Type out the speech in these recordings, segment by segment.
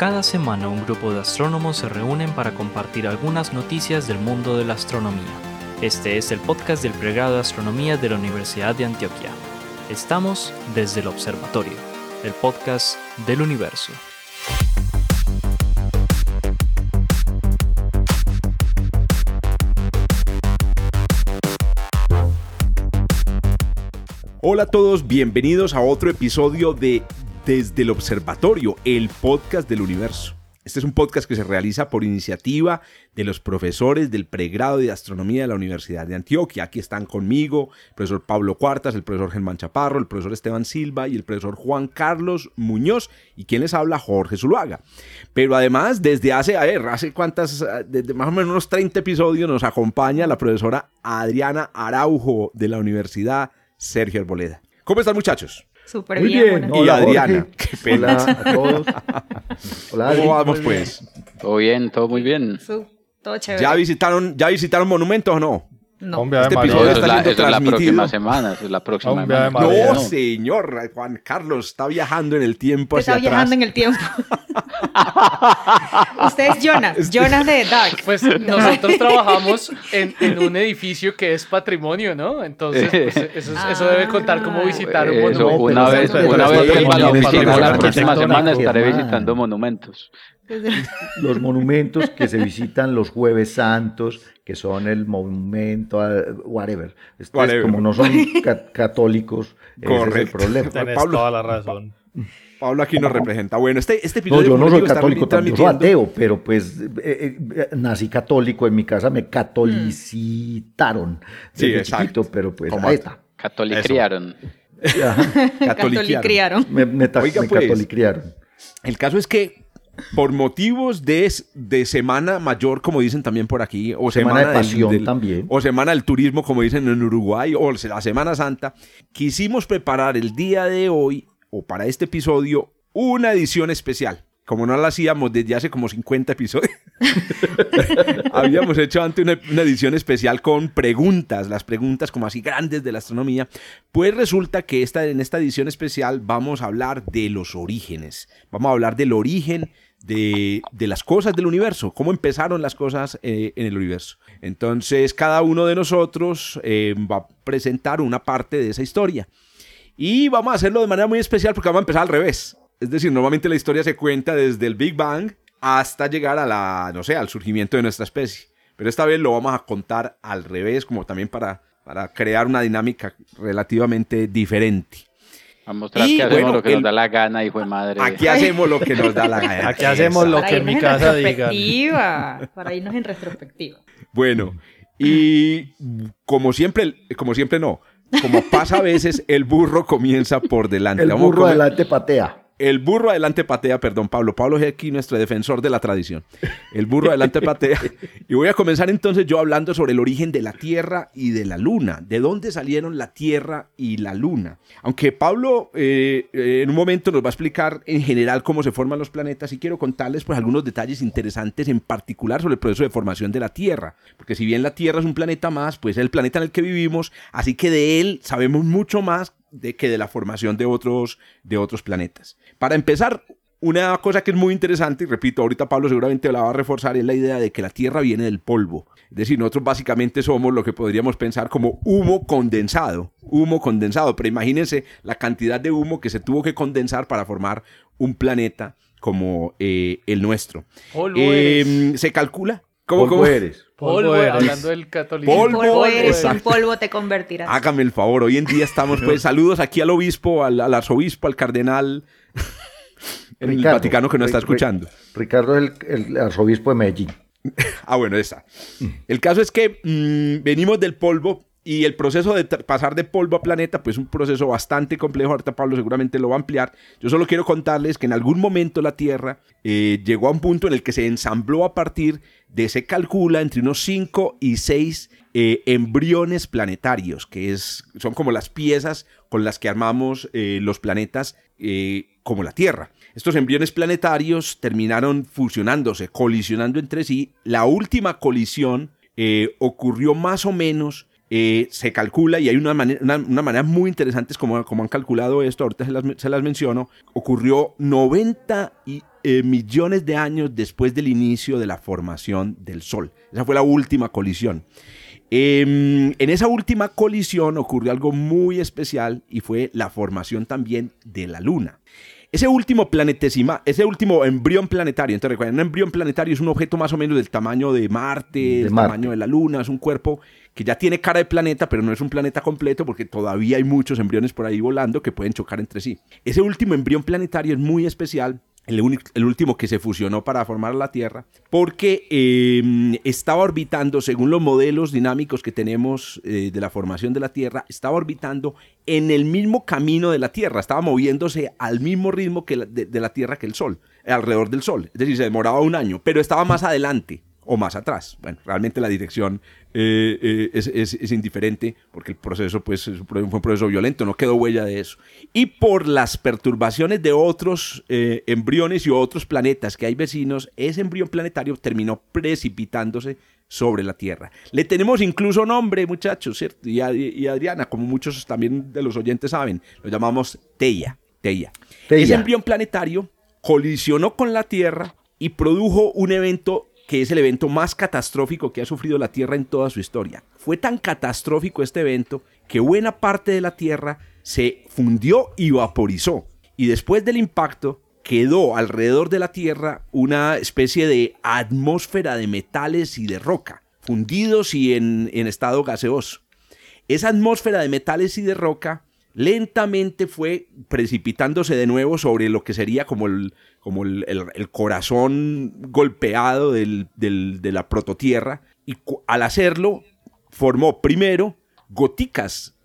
Cada semana un grupo de astrónomos se reúnen para compartir algunas noticias del mundo de la astronomía. Este es el podcast del pregrado de astronomía de la Universidad de Antioquia. Estamos desde el observatorio, el podcast del universo. Hola a todos, bienvenidos a otro episodio de Desde el Observatorio, el podcast del universo. Este es un podcast que se realiza por iniciativa de los profesores del pregrado de astronomía de la Universidad de Antioquia. Aquí están conmigo el profesor Pablo Cuartas, el profesor Germán Chaparro, el profesor Esteban Silva y el profesor Juan Carlos Muñoz y quien les habla Jorge Zuluaga. Pero además, desde hace, a ver, hace cuántas, desde más o menos unos 30 episodios nos acompaña la profesora Adriana Araujo de la Universidad Sergio Arboleda. ¿Cómo están muchachos? Súper bien. Y Adriana. Qué pena. Hola a todos. Hola, ¿Cómo vamos pues? Todo bien, todo muy bien. todo chévere. ¿Ya visitaron, ¿Ya visitaron monumentos o no? No. Este episodio eso, está es la, siendo eso es la transmitido. próxima semana. eso es la próxima Hombre, semana. María, No, no. señor, Juan Carlos está viajando en el tiempo Usted hacia está viajando atrás. en el tiempo. Usted es Jonas, Jonas de Dark. Pues nosotros trabajamos en, en un edificio que es patrimonio, ¿no? Entonces, pues, eso, es- eso debe contar como visitar un Eso, monumento. una pero vez, una vez en vuelva a la próxima semana estaré visitando monumentos. Los monumentos que se visitan los jueves santos, que son el monumento, a- whatever. Ustedes, Whatever. como no son ca- católicos, ese es el problema. Tenés Pablo. toda la razón. Pablo aquí nos representa. Bueno, este, este No, episodio yo no soy católico, también soy ateo, pero pues eh, eh, eh, nací católico, en mi casa me catolicitaron Sí, desde exacto. chiquito, pero pues ahí está. Catolicriaron. Catolicriaron. Me, me, Oiga, me pues. catolicriaron. El caso es que por motivos de, de semana mayor, como dicen también por aquí, o Semana semana, de del- pasión del- también. o semana del turismo, como dicen en Uruguay, o la Semana Santa, quisimos preparar el día de hoy, o para este episodio, una edición especial. Como no la hacíamos desde hace como 50 episodios. Habíamos hecho antes una, una edición especial con preguntas, las preguntas como así grandes de la astronomía. Pues resulta que esta, en esta edición especial vamos a hablar de los orígenes. Vamos a hablar del origen de, de las cosas del universo, cómo empezaron las cosas eh, en el universo. Entonces, cada uno de nosotros eh, va a presentar una parte de esa historia. Y vamos a hacerlo de manera muy especial porque vamos a empezar al revés. Es decir, normalmente la historia se cuenta desde el Big Bang hasta llegar a la, no sé, al surgimiento de nuestra especie. Pero esta vez lo vamos a contar al revés, como también para, para crear una dinámica relativamente diferente. A mostrar Y, que hacemos bueno, lo que el- nos da la gana, hijo de madre. Aquí hacemos lo que nos da la gana. Aquí hacemos lo Para que en mi casa digan. Para irnos en retrospectiva. Bueno, y como siempre, como siempre no, como pasa a veces, el burro comienza por delante. El burro adelante patea. El burro adelante patea, perdón, Pablo. Pablo es aquí nuestro defensor de la tradición. El burro adelante patea. Y voy a comenzar entonces yo hablando sobre el origen de la Tierra y de la Luna. ¿De dónde salieron la Tierra y la Luna? Aunque Pablo eh, eh, en un momento nos va a explicar en general cómo se forman los planetas y quiero contarles pues algunos detalles interesantes en particular sobre el proceso de formación de la Tierra. Porque si bien la Tierra es un planeta más, pues es el planeta en el que vivimos, así que de él sabemos mucho más de que de la formación de otros, de otros planetas. Para empezar, una cosa que es muy interesante, y repito, ahorita Pablo seguramente la va a reforzar, es la idea de que la Tierra viene del polvo. Es decir, nosotros básicamente somos lo que podríamos pensar como humo condensado, humo condensado, pero imagínense la cantidad de humo que se tuvo que condensar para formar un planeta como eh, el nuestro. Polvo Eh, eres. se calcula. ¿Cómo, Polvo cómo? eres. Polvo, Polvo, eres. hablando del catolicismo. Polvo, Polvo eres, en exacto. polvo te convertirás. Hágame el favor, hoy en día estamos, pues, saludos aquí al obispo, al, al arzobispo, al cardenal en el Ricardo, Vaticano que nos está escuchando. Ricardo es el, el arzobispo de Medellín. Ah, bueno, esa. El caso es que mm, venimos del polvo y el proceso de pasar de polvo a planeta, pues es un proceso bastante complejo. Ahorita Pablo seguramente lo va a ampliar. Yo solo quiero contarles que en algún momento la Tierra eh, llegó a un punto en el que se ensambló a partir de, se calcula, entre unos 5 y 6 embriones planetarios, que es, son como las piezas con las que armamos eh, los planetas eh, como la Tierra. Estos embriones planetarios terminaron fusionándose, colisionando entre sí. La última colisión eh, ocurrió más o menos eh, se calcula, y hay una, manera, una, una manera muy interesante como, como han calculado esto, ahorita se las, se las menciono, ocurrió 90 y eh, millones de años después del inicio de la formación del Sol. Esa fue la última colisión. Em, en esa última colisión ocurrió algo muy especial y fue la formación también de la Luna. Ese último planetesima, ese último embrión planetario, entonces recuerden, un embrión planetario es un objeto más o menos del tamaño de Marte, del Marte. tamaño de la Luna, es un cuerpo que ya tiene cara de planeta, pero no es un planeta completo porque todavía hay muchos embriones por ahí volando que pueden chocar entre sí. Ese último embrión planetario es muy especial el, el último que se fusionó para formar la Tierra, porque eh, estaba orbitando, según los modelos dinámicos que tenemos eh, de la formación de la Tierra, estaba orbitando en el mismo camino de la Tierra, estaba moviéndose al mismo ritmo que la- de la Tierra que el Sol, alrededor del Sol, es decir, se demoraba un año, pero estaba más adelante o más atrás. Bueno, realmente la dirección eh, eh, es, es- es indiferente porque el proceso pues, fue un proceso violento, no quedó huella de eso. Y por las perturbaciones de otros eh, embriones y otros planetas que hay vecinos, ese embrión planetario terminó precipitándose sobre la Tierra. Le tenemos incluso nombre, muchachos, ¿cierto? Y, a- y Adriana, como muchos también de los oyentes saben, lo llamamos Teia. Teia. Teia. Ese embrión planetario colisionó con la Tierra y produjo un evento que es el evento más catastrófico que ha sufrido la Tierra en toda su historia. Fue tan catastrófico este evento que buena parte de la Tierra se fundió y vaporizó. Y después del impacto quedó alrededor de la Tierra una especie de atmósfera de metales y de roca, fundidos y en, en estado gaseoso. Esa atmósfera de metales y de roca lentamente fue precipitándose de nuevo sobre lo que sería como el, como el, corazón golpeado del- del- de la prototierra. Y al hacerlo, formó primero goticas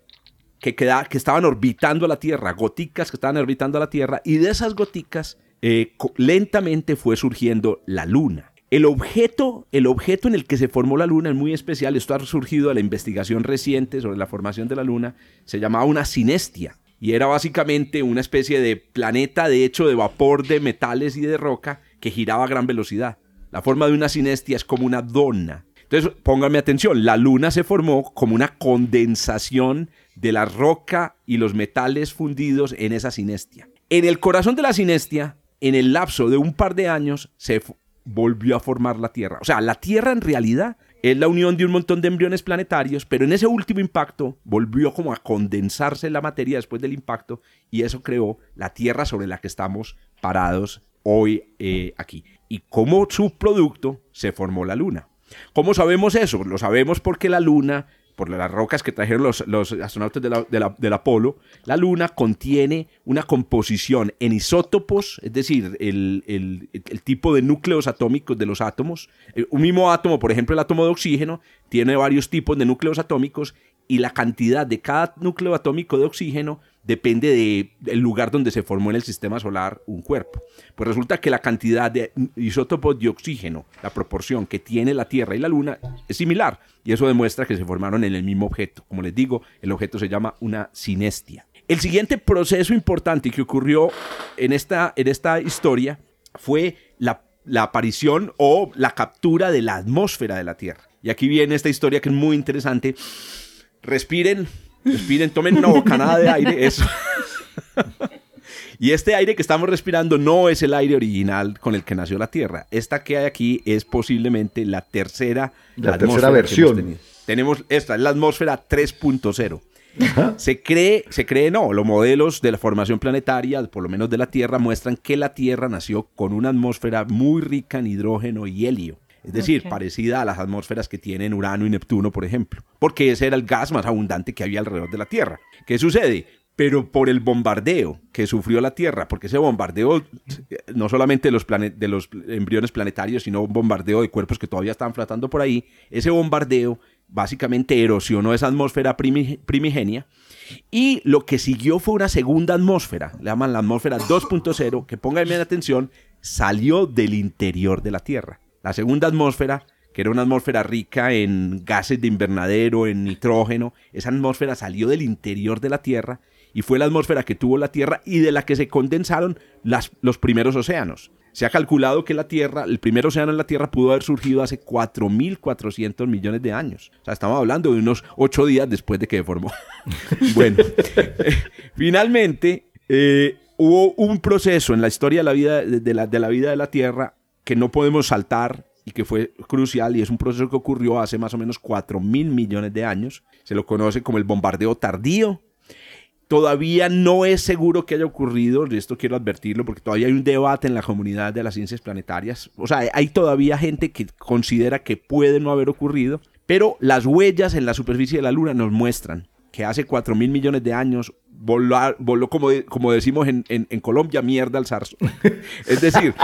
que, que estaban orbitando la Tierra, goticas que estaban orbitando la Tierra, y de esas goticas eh, lentamente fue surgiendo la Luna. El objeto, el objeto en el que se formó la Luna es muy especial, esto ha surgido de la investigación reciente sobre la formación de la Luna, se llamaba una sinestia, y era básicamente una especie de planeta de hecho de vapor de metales y de roca que giraba a gran velocidad. La forma de una sinestia es como una dona. Entonces, pónganme atención, la luna se formó como una condensación de la roca y los metales fundidos en esa sinestia. En el corazón de la sinestia, en el lapso de un par de años, se volvió a formar la Tierra. O sea, la Tierra en realidad es la unión de un montón de embriones planetarios, pero en ese último impacto volvió como a condensarse la materia después del impacto y eso creó la Tierra sobre la que estamos parados hoy eh, aquí. Y como subproducto se formó la Luna. ¿Cómo sabemos eso? Lo sabemos porque la Luna, por las rocas que trajeron los, los astronautas de la- de la- del Apolo, la Luna contiene una composición en isótopos, es decir, el, el- el tipo de núcleos atómicos de los átomos. Eh, Un mismo átomo, por ejemplo, el átomo de oxígeno, tiene varios tipos de núcleos atómicos y la cantidad de cada núcleo atómico de oxígeno depende de- del lugar donde se formó en el sistema solar un cuerpo. Pues resulta que la cantidad de isótopos de oxígeno, la proporción que tiene la Tierra y la Luna es similar y eso demuestra que se formaron en el mismo objeto. Como les digo, el objeto se llama una sinestia. El siguiente proceso importante que ocurrió en esta, en esta historia fue la aparición o la captura de la atmósfera de la Tierra. Y aquí viene esta historia que es muy interesante. Respiren, respiren, tomen una bocanada de aire, eso. Y este aire que estamos respirando no es el aire original con el que nació la Tierra. Esta que hay aquí es posiblemente la tercera, La tercera versión. Tenemos esta, es la atmósfera 3.0. Se cree, se cree no, los modelos de la formación planetaria, por lo menos de la Tierra, muestran que la Tierra nació con una atmósfera muy rica en hidrógeno y helio. Es decir, parecida a las atmósferas que tienen Urano y Neptuno, por ejemplo. Porque ese era el gas más abundante que había alrededor de la Tierra. ¿Qué sucede? Pero por el bombardeo que sufrió la Tierra, porque ese bombardeo no solamente de los, de los embriones planetarios, sino un bombardeo de cuerpos que todavía estaban flotando por ahí, ese bombardeo básicamente erosionó esa atmósfera primi- primigenia y lo que siguió fue una segunda atmósfera, le llaman la atmósfera 2.0, que pónganme atención, salió del interior de la Tierra. La segunda atmósfera, que era una atmósfera rica en gases de invernadero, en nitrógeno, esa atmósfera salió del interior de la Tierra y fue la atmósfera que tuvo la Tierra y de la que se condensaron las- los primeros océanos. Se ha calculado que la Tierra, el primer océano en la Tierra pudo haber surgido hace 4.400 millones de años. O sea, estamos hablando de unos 8 días después de que se formó. bueno, finalmente, eh, hubo un proceso en la historia de la vida de la, de la vida de la Tierra que no podemos saltar y que fue crucial y es un proceso que ocurrió hace más o menos 4 mil millones de años. Se lo conoce como el bombardeo tardío. Todavía no es seguro que haya ocurrido, y esto quiero advertirlo, porque todavía hay un debate en la comunidad de las ciencias planetarias. O sea, hay todavía gente que considera que puede no haber ocurrido, pero las huellas en la superficie de la Luna nos muestran que hace 4 mil millones de años voló, voló como, como decimos en, en- Colombia, mierda al zarzo. es decir,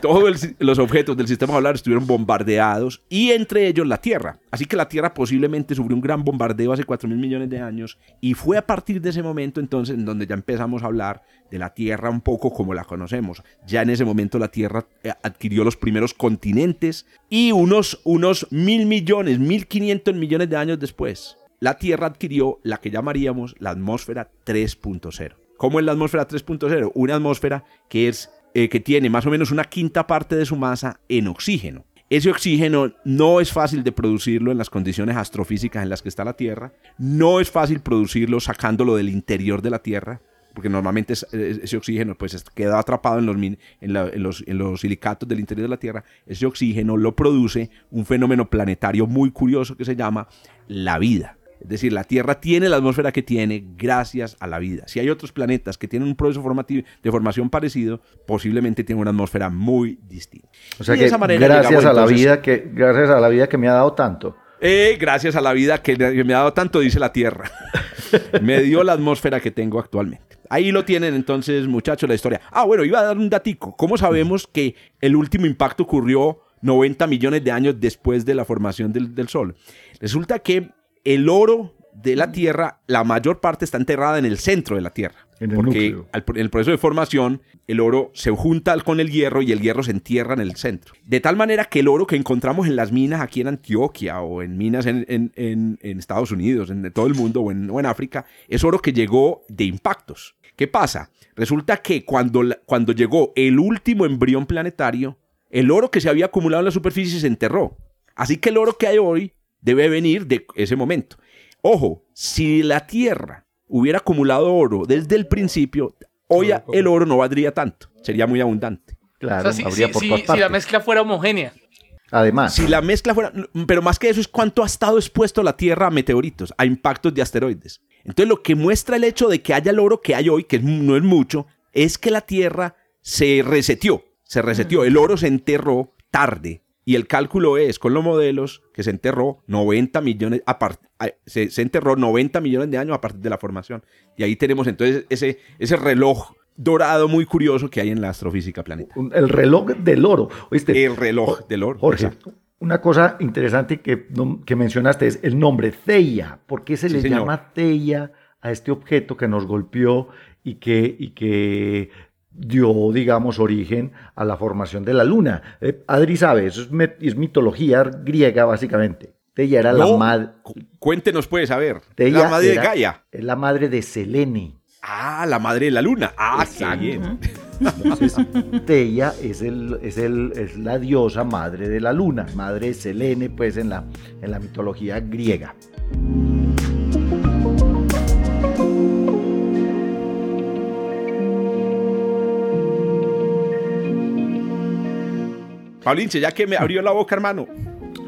todos los objetos del sistema solar estuvieron bombardeados y entre ellos la Tierra. Así que la Tierra posiblemente sufrió un gran bombardeo hace 4 mil millones de años y fue a partir de ese momento entonces en donde ya empezamos a hablar de la Tierra un poco como la conocemos. Ya en ese momento la Tierra eh, adquirió los primeros continentes y unos, unos mil millones, mil quinientos millones de años después, la Tierra adquirió la que llamaríamos la atmósfera 3.0. ¿Cómo es la atmósfera 3.0? Una atmósfera que, es, eh, que tiene más o menos una quinta parte de su masa en oxígeno. Ese oxígeno no es fácil de producirlo en las condiciones astrofísicas en las que está la Tierra. No es fácil producirlo sacándolo del interior de la Tierra, porque normalmente es- es- ese oxígeno pues es- queda atrapado en los, en los, en los silicatos del interior de la Tierra. Ese oxígeno lo produce un fenómeno planetario muy curioso que se llama la vida. Es decir, la Tierra tiene la atmósfera que tiene gracias a la vida. Si hay otros planetas que tienen un proceso formativo, de formación parecido, posiblemente tienen una atmósfera muy distinta. O sea Y de que esa manera gracias llegamos, a la entonces, vida que gracias a la vida que me ha dado tanto. eh, gracias a la vida que, que me ha dado tanto, dice la Tierra. me dio la atmósfera que tengo actualmente. Ahí lo tienen entonces, muchachos, la historia. Ah, bueno, iba a dar un datico. ¿Cómo sabemos que el último impacto ocurrió 90 millones de años después de la formación del, del Sol? Resulta que el oro de la Tierra, la mayor parte está enterrada en el centro de la Tierra. En el porque núcleo. al- en el proceso de formación, el oro se junta con el hierro y el hierro se entierra en el centro. De tal manera que el oro que encontramos en las minas aquí en Antioquia o en minas en, en- en- en Estados Unidos, en todo el mundo o en, o en África, es oro que llegó de impactos. ¿Qué pasa? Resulta que cuando, cuando llegó el último embrión planetario, el oro que se había acumulado en la superficie se enterró. Así que el oro que hay hoy debe venir de ese momento. Ojo, si la Tierra hubiera acumulado oro desde el principio, hoy el oro no valdría tanto, sería muy abundante. O Claro, sea, si, habría si- por si- todas si partes. la mezcla fuera homogénea. Además, Si la mezcla fuera, pero más que eso es cuánto ha estado expuesto la Tierra a meteoritos, a impactos de asteroides. Entonces lo que muestra el hecho de que haya el oro que hay hoy, que no es mucho, es que la Tierra se reseteó, se reseteó, el oro se enterró tarde. Y el cálculo es, con los modelos, que se enterró 90 millones, se, se enterró 90 millones de años a partir de la formación. Y ahí tenemos entonces ese, ese reloj dorado muy curioso que hay en la astrofísica planeta. un- el reloj del oro. ¿oíste? El reloj del oro. Jorge, exacto. una cosa interesante que, que mencionaste es el nombre, Theia. ¿Por qué se Sí, le señor. llama Theia a este objeto que nos golpeó y que, y que dio, digamos, origen a la formación de la luna? Eh, Adri sabe, eso es, mitología griega, básicamente. Theia era la madre. cu- Cuéntenos pues, ver. Theia la madre era- de Gaia. Es la madre de Selene. Ah, la madre de la luna. Ah, qué Exacto. bien. Entonces, Teia es, el, es, el, es la diosa madre de la luna, madre de Selene, pues en la, en la mitología griega. Paulinche, ya que me abrió la boca, hermano.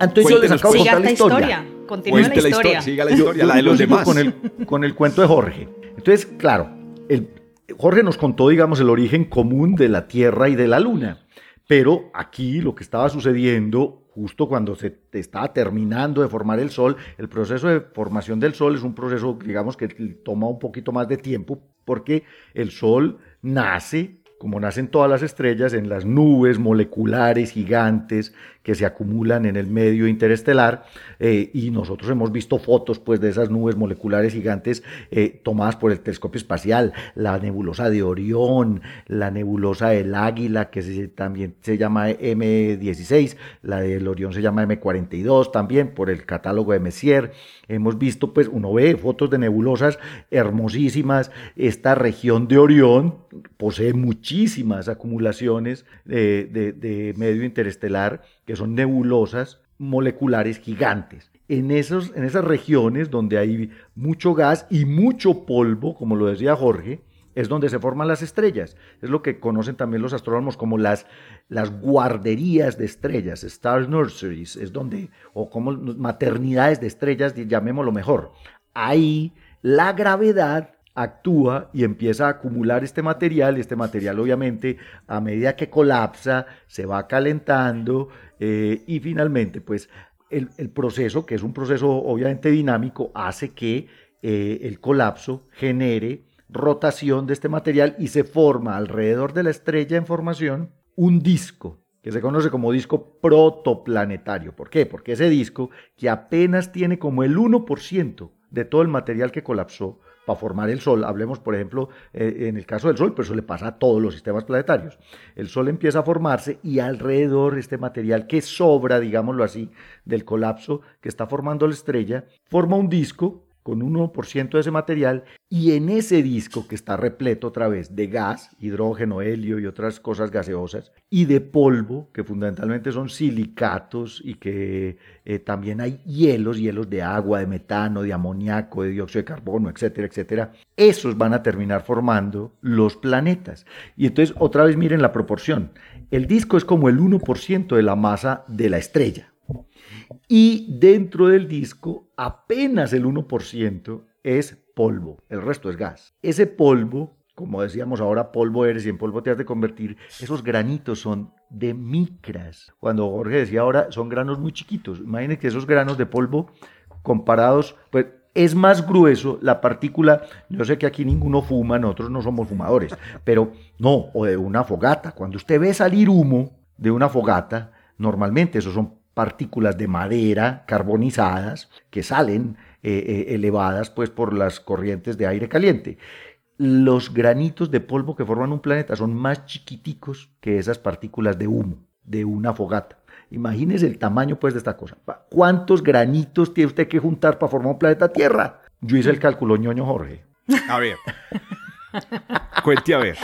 Entonces yo les acabo de Siga contar esta la historia. historia. Continúa la historia. siga la historia, la de los demás. Con el, con el cuento de Jorge. Entonces, claro, el, Jorge nos contó, digamos, el origen común de la Tierra y de la Luna. Pero aquí lo que estaba sucediendo, justo cuando se estaba terminando de formar el Sol, el proceso de formación del Sol es un proceso, digamos, que toma un poquito más de tiempo, porque el Sol nace, como nacen todas las estrellas, en las nubes moleculares gigantes que se acumulan en el medio interestelar, eh, y nosotros hemos visto fotos pues, de esas nubes moleculares gigantes eh, tomadas por el telescopio espacial, la nebulosa de Orión, la nebulosa del Águila, que también se llama M16, la del Orión se llama M42 también, por el catálogo de Messier. Hemos visto, pues, uno ve fotos de nebulosas hermosísimas. Esta región de Orión posee muchísimas acumulaciones eh, de, de medio interestelar, que son nebulosas moleculares gigantes. En, esos, en esas regiones donde hay mucho gas y mucho polvo, como lo decía Jorge, es donde se forman las estrellas. Es lo que conocen también los astrónomos como las, las guarderías de estrellas, star nurseries, es donde, o como maternidades de estrellas, llamémoslo mejor. Ahí la gravedad actúa y empieza a acumular este material. Este material obviamente a medida que colapsa se va calentando eh, y finalmente pues el, proceso, que es un proceso obviamente dinámico, hace que eh, el colapso genere rotación de este material y se forma alrededor de la estrella en formación un disco que se conoce como disco protoplanetario. ¿Por qué? Porque ese disco, que apenas tiene como el 1% de todo el material que colapsó, para formar el Sol. Hablemos, por ejemplo, eh, en el caso del Sol, pero eso le pasa a todos los sistemas planetarios. El Sol empieza a formarse y alrededor este material que sobra, digámoslo así, del colapso que está formando la estrella, forma un disco con 1% de ese material y en ese disco que está repleto otra vez de gas, hidrógeno, helio y otras cosas gaseosas y de polvo, que fundamentalmente son silicatos y que eh, también hay hielos, hielos de agua, de metano, de amoníaco, de dióxido de carbono, etcétera, etcétera, esos van a terminar formando los planetas. Y entonces otra vez miren la proporción. El disco es como el 1% de la masa de la estrella. Y dentro del disco, apenas el 1% es polvo, el resto es gas. Ese polvo, como decíamos ahora, polvo eres y en polvo te has de convertir, esos granitos son de micras. Cuando Jorge decía ahora, son granos muy chiquitos. Imaginen que esos granos de polvo comparados, pues es más grueso la partícula, yo sé que aquí ninguno fuma, nosotros no somos fumadores, pero no, o de una fogata. Cuando usted ve salir humo de una fogata, normalmente esos son partículas de madera carbonizadas que salen eh, eh, elevadas pues por las corrientes de aire caliente. Los granitos de polvo que forman un planeta son más chiquiticos que esas partículas de humo de una fogata. Imagínese el tamaño pues de esta cosa. ¿Cuántos granitos tiene usted que juntar para formar un planeta Tierra? Yo hice el cálculo, ñoño Jorge. A ver. Cuente a ver.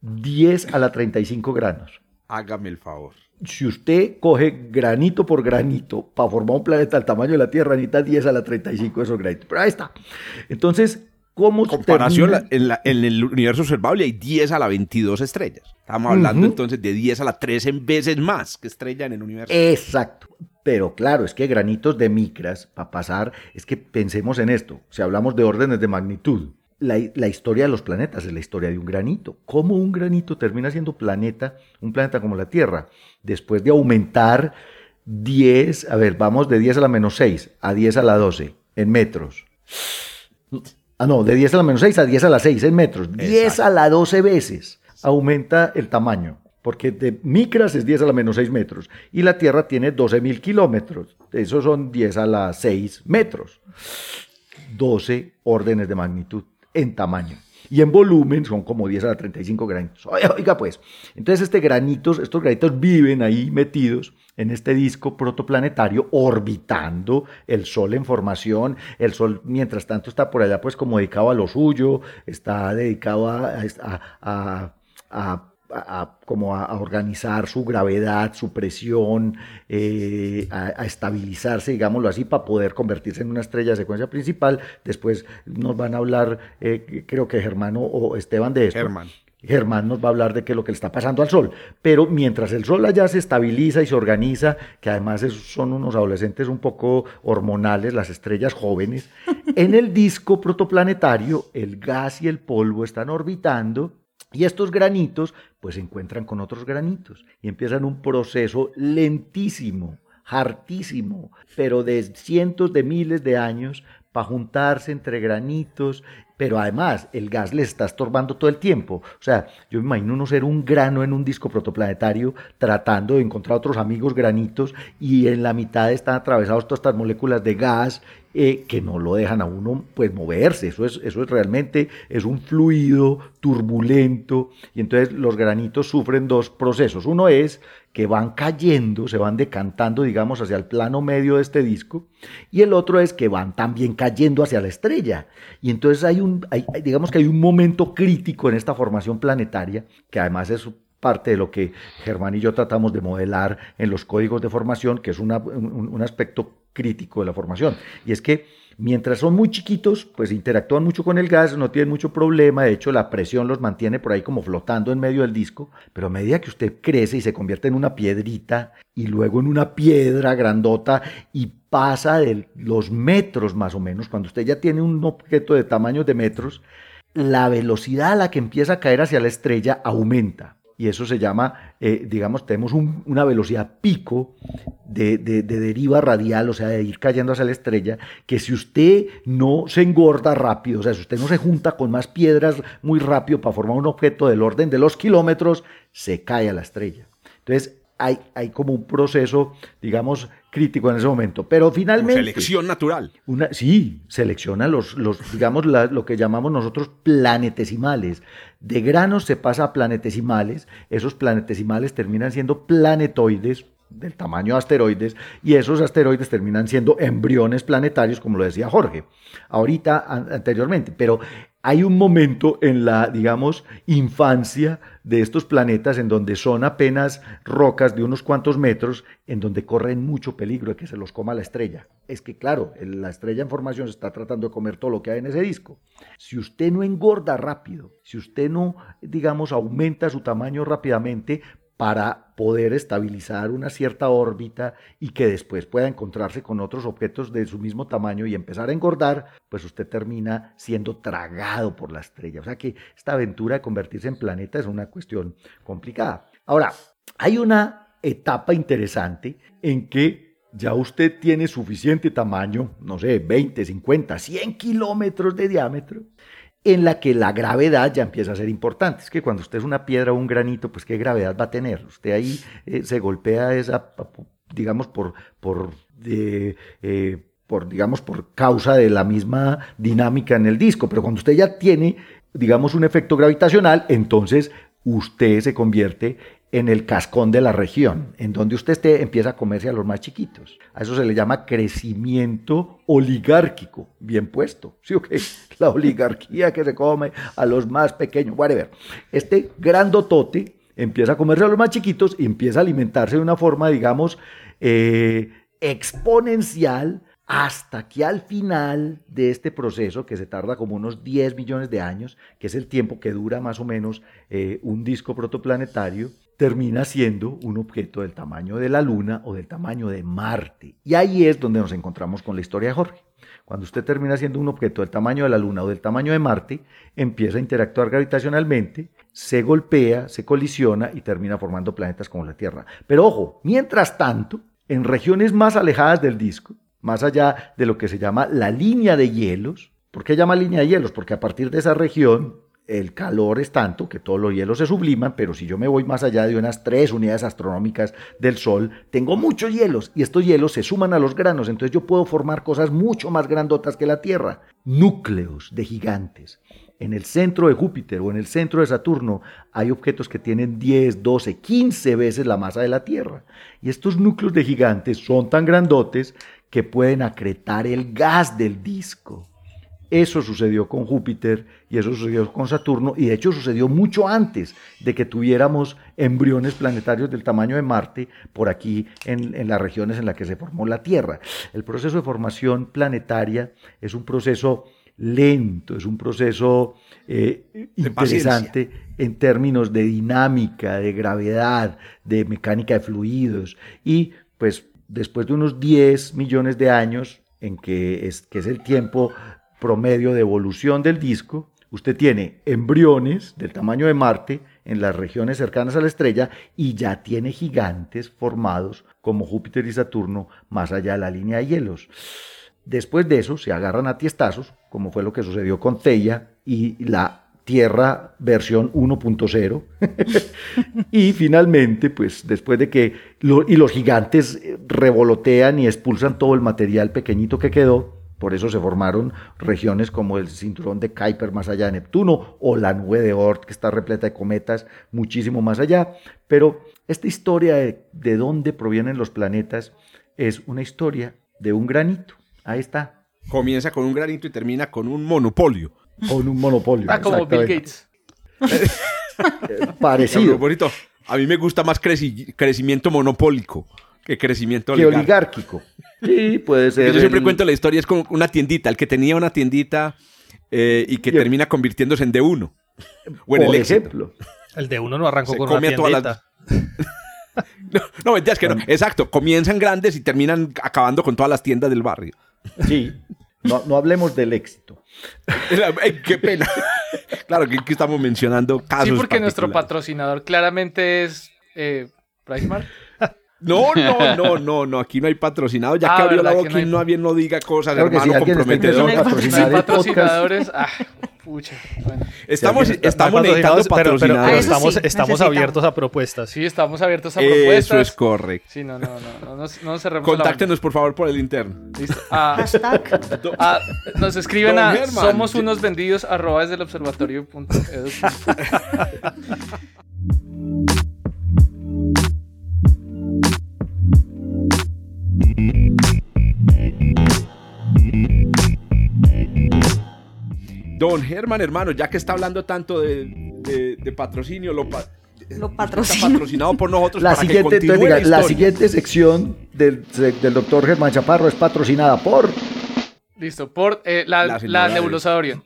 10 a la 35 granos. Hágame el favor si usted coge granito por granito para formar un planeta al tamaño de la Tierra, necesita 10 a la 35 de esos granitos. Pero ahí está. Entonces, ¿cómo Comparación, en, el universo observable hay 10 a la 22 estrellas. Estamos hablando entonces de 10 a la 13 veces más que estrella en el universo. Exacto. Pero claro, es que granitos de micras, para pasar, es que pensemos en esto. Si hablamos de órdenes de magnitud, la, historia de los planetas es la historia de un granito. ¿Cómo un granito termina siendo planeta, un planeta como la Tierra? Después de aumentar 10, a ver, vamos de 10 a la menos 6 a 10 a la 12 en metros. Ah, no, de 10 a la menos 6 a 10 a la 6 en metros. 10 a la 12 veces aumenta el tamaño. Porque de micras es 10 a la menos 6 metros. Y la Tierra tiene 12 mil kilómetros. Esos son 10 a la 6 metros. 12 órdenes de magnitud en tamaño. Y en volumen son como 10 a la 35 granitos. Oiga, pues, entonces este granitos, estos granitos viven ahí metidos en este disco protoplanetario orbitando el Sol en formación. El Sol, mientras tanto, está por allá, pues, como dedicado a lo suyo, está dedicado a, como a, organizar su gravedad, su presión, eh, a, estabilizarse, digámoslo así, para poder convertirse en una estrella de secuencia principal. Después nos van a hablar, eh, creo que Germano o Esteban de esto. Germán. Germán nos va a hablar de qué es lo que le está pasando al Sol. Pero mientras el Sol allá se estabiliza y se organiza, que además son unos adolescentes un poco hormonales, las estrellas jóvenes, en el disco protoplanetario el gas y el polvo están orbitando y estos granitos pues se encuentran con otros granitos y empiezan un proceso lentísimo, hartísimo, pero de cientos de miles de años para juntarse entre granitos, pero además el gas les está estorbando todo el tiempo. O sea, yo me imagino uno ser un grano en un disco protoplanetario tratando de encontrar otros amigos granitos y en la mitad están atravesados todas estas moléculas de gas eh, que no lo dejan a uno pues moverse. Eso es, eso es realmente, es un fluido turbulento y entonces los granitos sufren dos procesos. Uno es que van cayendo, se van decantando, digamos, hacia el plano medio de este disco, y el otro es que van también cayendo hacia la estrella. Y entonces hay un, digamos que hay un momento crítico en esta formación planetaria, que además es parte de lo que Germán y yo tratamos de modelar en los códigos de formación, que es un, un aspecto crítico de la formación. Y es que mientras son muy chiquitos, pues interactúan mucho con el gas, no tienen mucho problema, de hecho la presión los mantiene por ahí como flotando en medio del disco, pero a medida que usted crece y se convierte en una piedrita y luego en una piedra grandota y pasa de los metros más o menos, cuando usted ya tiene un objeto de tamaños de metros, la velocidad a la que empieza a caer hacia la estrella aumenta. Y eso se llama, eh, digamos, tenemos un- una velocidad pico de, de- de deriva radial, o sea, de ir cayendo hacia la estrella, que si usted no se engorda rápido, o sea, si usted no se junta con más piedras muy rápido para formar un objeto del orden de los kilómetros, se cae a la estrella. Entonces, hay, hay como un proceso, digamos, crítico en ese momento. Pero Como finalmente... Selección natural. Una, sí, selecciona los, los digamos, la- lo que llamamos nosotros planetesimales. De granos se pasa a planetesimales, esos planetesimales terminan siendo planetoides del tamaño de asteroides y esos asteroides terminan siendo embriones planetarios, como lo decía Jorge, ahorita an- anteriormente, pero hay un momento en la, digamos, infancia de estos planetas en donde son apenas rocas de unos cuantos metros, en donde corren mucho peligro de que se los coma la estrella. Es que, claro, la estrella en formación está tratando de comer todo lo que hay en ese disco. Si usted no engorda rápido, si usted no, digamos, aumenta su tamaño rápidamente, para poder estabilizar una cierta órbita y que después pueda encontrarse con otros objetos de su mismo tamaño y empezar a engordar, pues usted termina siendo tragado por la estrella. O sea que esta aventura de convertirse en planeta es una cuestión complicada. Ahora, hay una etapa interesante en que ya usted tiene suficiente tamaño, no sé, 20, 50, 100 kilómetros de diámetro, en la que la gravedad ya empieza a ser importante. Es que cuando usted es una piedra o un granito, pues qué gravedad va a tener. Usted ahí eh, se golpea esa, digamos, por, por, eh, por, digamos, por causa de la misma dinámica en el disco. Pero cuando usted ya tiene, digamos, un efecto gravitacional, entonces usted se convierte en el cascón de la región, en donde usted esté, empieza a comerse a los más chiquitos. A eso se le llama crecimiento oligárquico, bien puesto, ¿sí o qué? La oligarquía que se come a los más pequeños, whatever. Este grandotote empieza a comerse a los más chiquitos y empieza a alimentarse de una forma, digamos, eh, exponencial hasta que al final de este proceso, que se tarda como unos 10 millones de años, que es el tiempo que dura más o menos eh, un disco protoplanetario, termina siendo un objeto del tamaño de la Luna o del tamaño de Marte. Y ahí es donde nos encontramos con la historia de Jorge. Cuando usted termina siendo un objeto del tamaño de la Luna o del tamaño de Marte, empieza a interactuar gravitacionalmente, se golpea, se colisiona y termina formando planetas como la Tierra. Pero ojo, mientras tanto, en regiones más alejadas del disco, más allá de lo que se llama la línea de hielos. ¿Por qué llama línea de hielos? Porque a partir de esa región el calor es tanto que todos los hielos se subliman, pero si yo me voy más allá de unas tres unidades astronómicas del Sol, tengo muchos hielos y estos hielos se suman a los granos, entonces yo puedo formar cosas mucho más grandotas que la Tierra, núcleos de gigantes. En el centro de Júpiter o en el centro de Saturno hay objetos que tienen 10, 12, 15 veces la masa de la Tierra. Y estos núcleos de gigantes son tan grandotes que pueden acretar el gas del disco. Eso sucedió con Júpiter y eso sucedió con Saturno y de hecho sucedió mucho antes de que tuviéramos embriones planetarios del tamaño de Marte por aquí en, en las regiones en las que se formó la Tierra. El proceso de formación planetaria es un proceso lento, es un proceso eh, interesante en términos de dinámica, de gravedad, de mecánica de fluidos y pues después de unos 10 millones de años en que es, que es el tiempo promedio de evolución del disco, usted tiene embriones del tamaño de Marte en las regiones cercanas a la estrella y ya tiene gigantes formados como Júpiter y Saturno más allá de la línea de hielos. Después de eso se agarran a tiestazos, como fue lo que sucedió con Teia y la Tierra versión 1.0. y finalmente, pues después de que y los gigantes revolotean y expulsan todo el material pequeñito que quedó, por eso se formaron regiones como el cinturón de Kuiper más allá de Neptuno o la nube de Oort que está repleta de cometas muchísimo más allá. Pero esta historia de, de dónde provienen los planetas es una historia de un granito. Ahí está. Comienza con un granito y termina con un monopolio. Con un monopolio. Ah, como Bill Gates. Parecido. bonito. A mí me gusta más creci- crecimiento monopólico que crecimiento Que oligárquico. Sí, puede ser. Yo siempre el- cuento la historia, es como una tiendita, el que tenía una tiendita eh, y que termina convirtiéndose en de uno. O en Por el éxito. ejemplo. El de uno no arrancó Se con come una a todas tiendita. las- No, no, mentiras que no. Exacto, comienzan grandes y terminan acabando con todas las tiendas del barrio. Sí. No, no hablemos del éxito. Ay, qué pena. claro que aquí estamos mencionando casos Sí, porque nuestro patrocinador claramente es eh, PriceMart. No, no, no, no, no, aquí no hay patrocinado. Ya Ah, que abrió la ¿verdad boca no y hay? no, bien no diga cosas, Claro si hermano, está comprometedor. patrocinadores. Ah, pucha. Bueno. Estamos, está- estamos No necesitando patrocinados, pero, pero- pero patrocinadores. Ah, eso estamos, sí, estamos necesitamos. abiertos a propuestas. Sí, estamos abiertos a Eso propuestas. es correcto. Sí, no, no, no, no, no cerremos Contáctenos, por favor, por el interno. Listo. Ah, Hashtag. ah, nos escriben Don a Germán. somos unos vendidos arroba desde el observatorio punto edu. Don Germán, hermano, ya que está hablando tanto de, de- de patrocinio, lo pa- Lo patrocina. patrocinado por nosotros La para que siguiente, diga, la siguiente sección del, del doctor Germán Chaparro es patrocinada por. Listo, por eh, la, La la, señora de- nebulosa de Orión.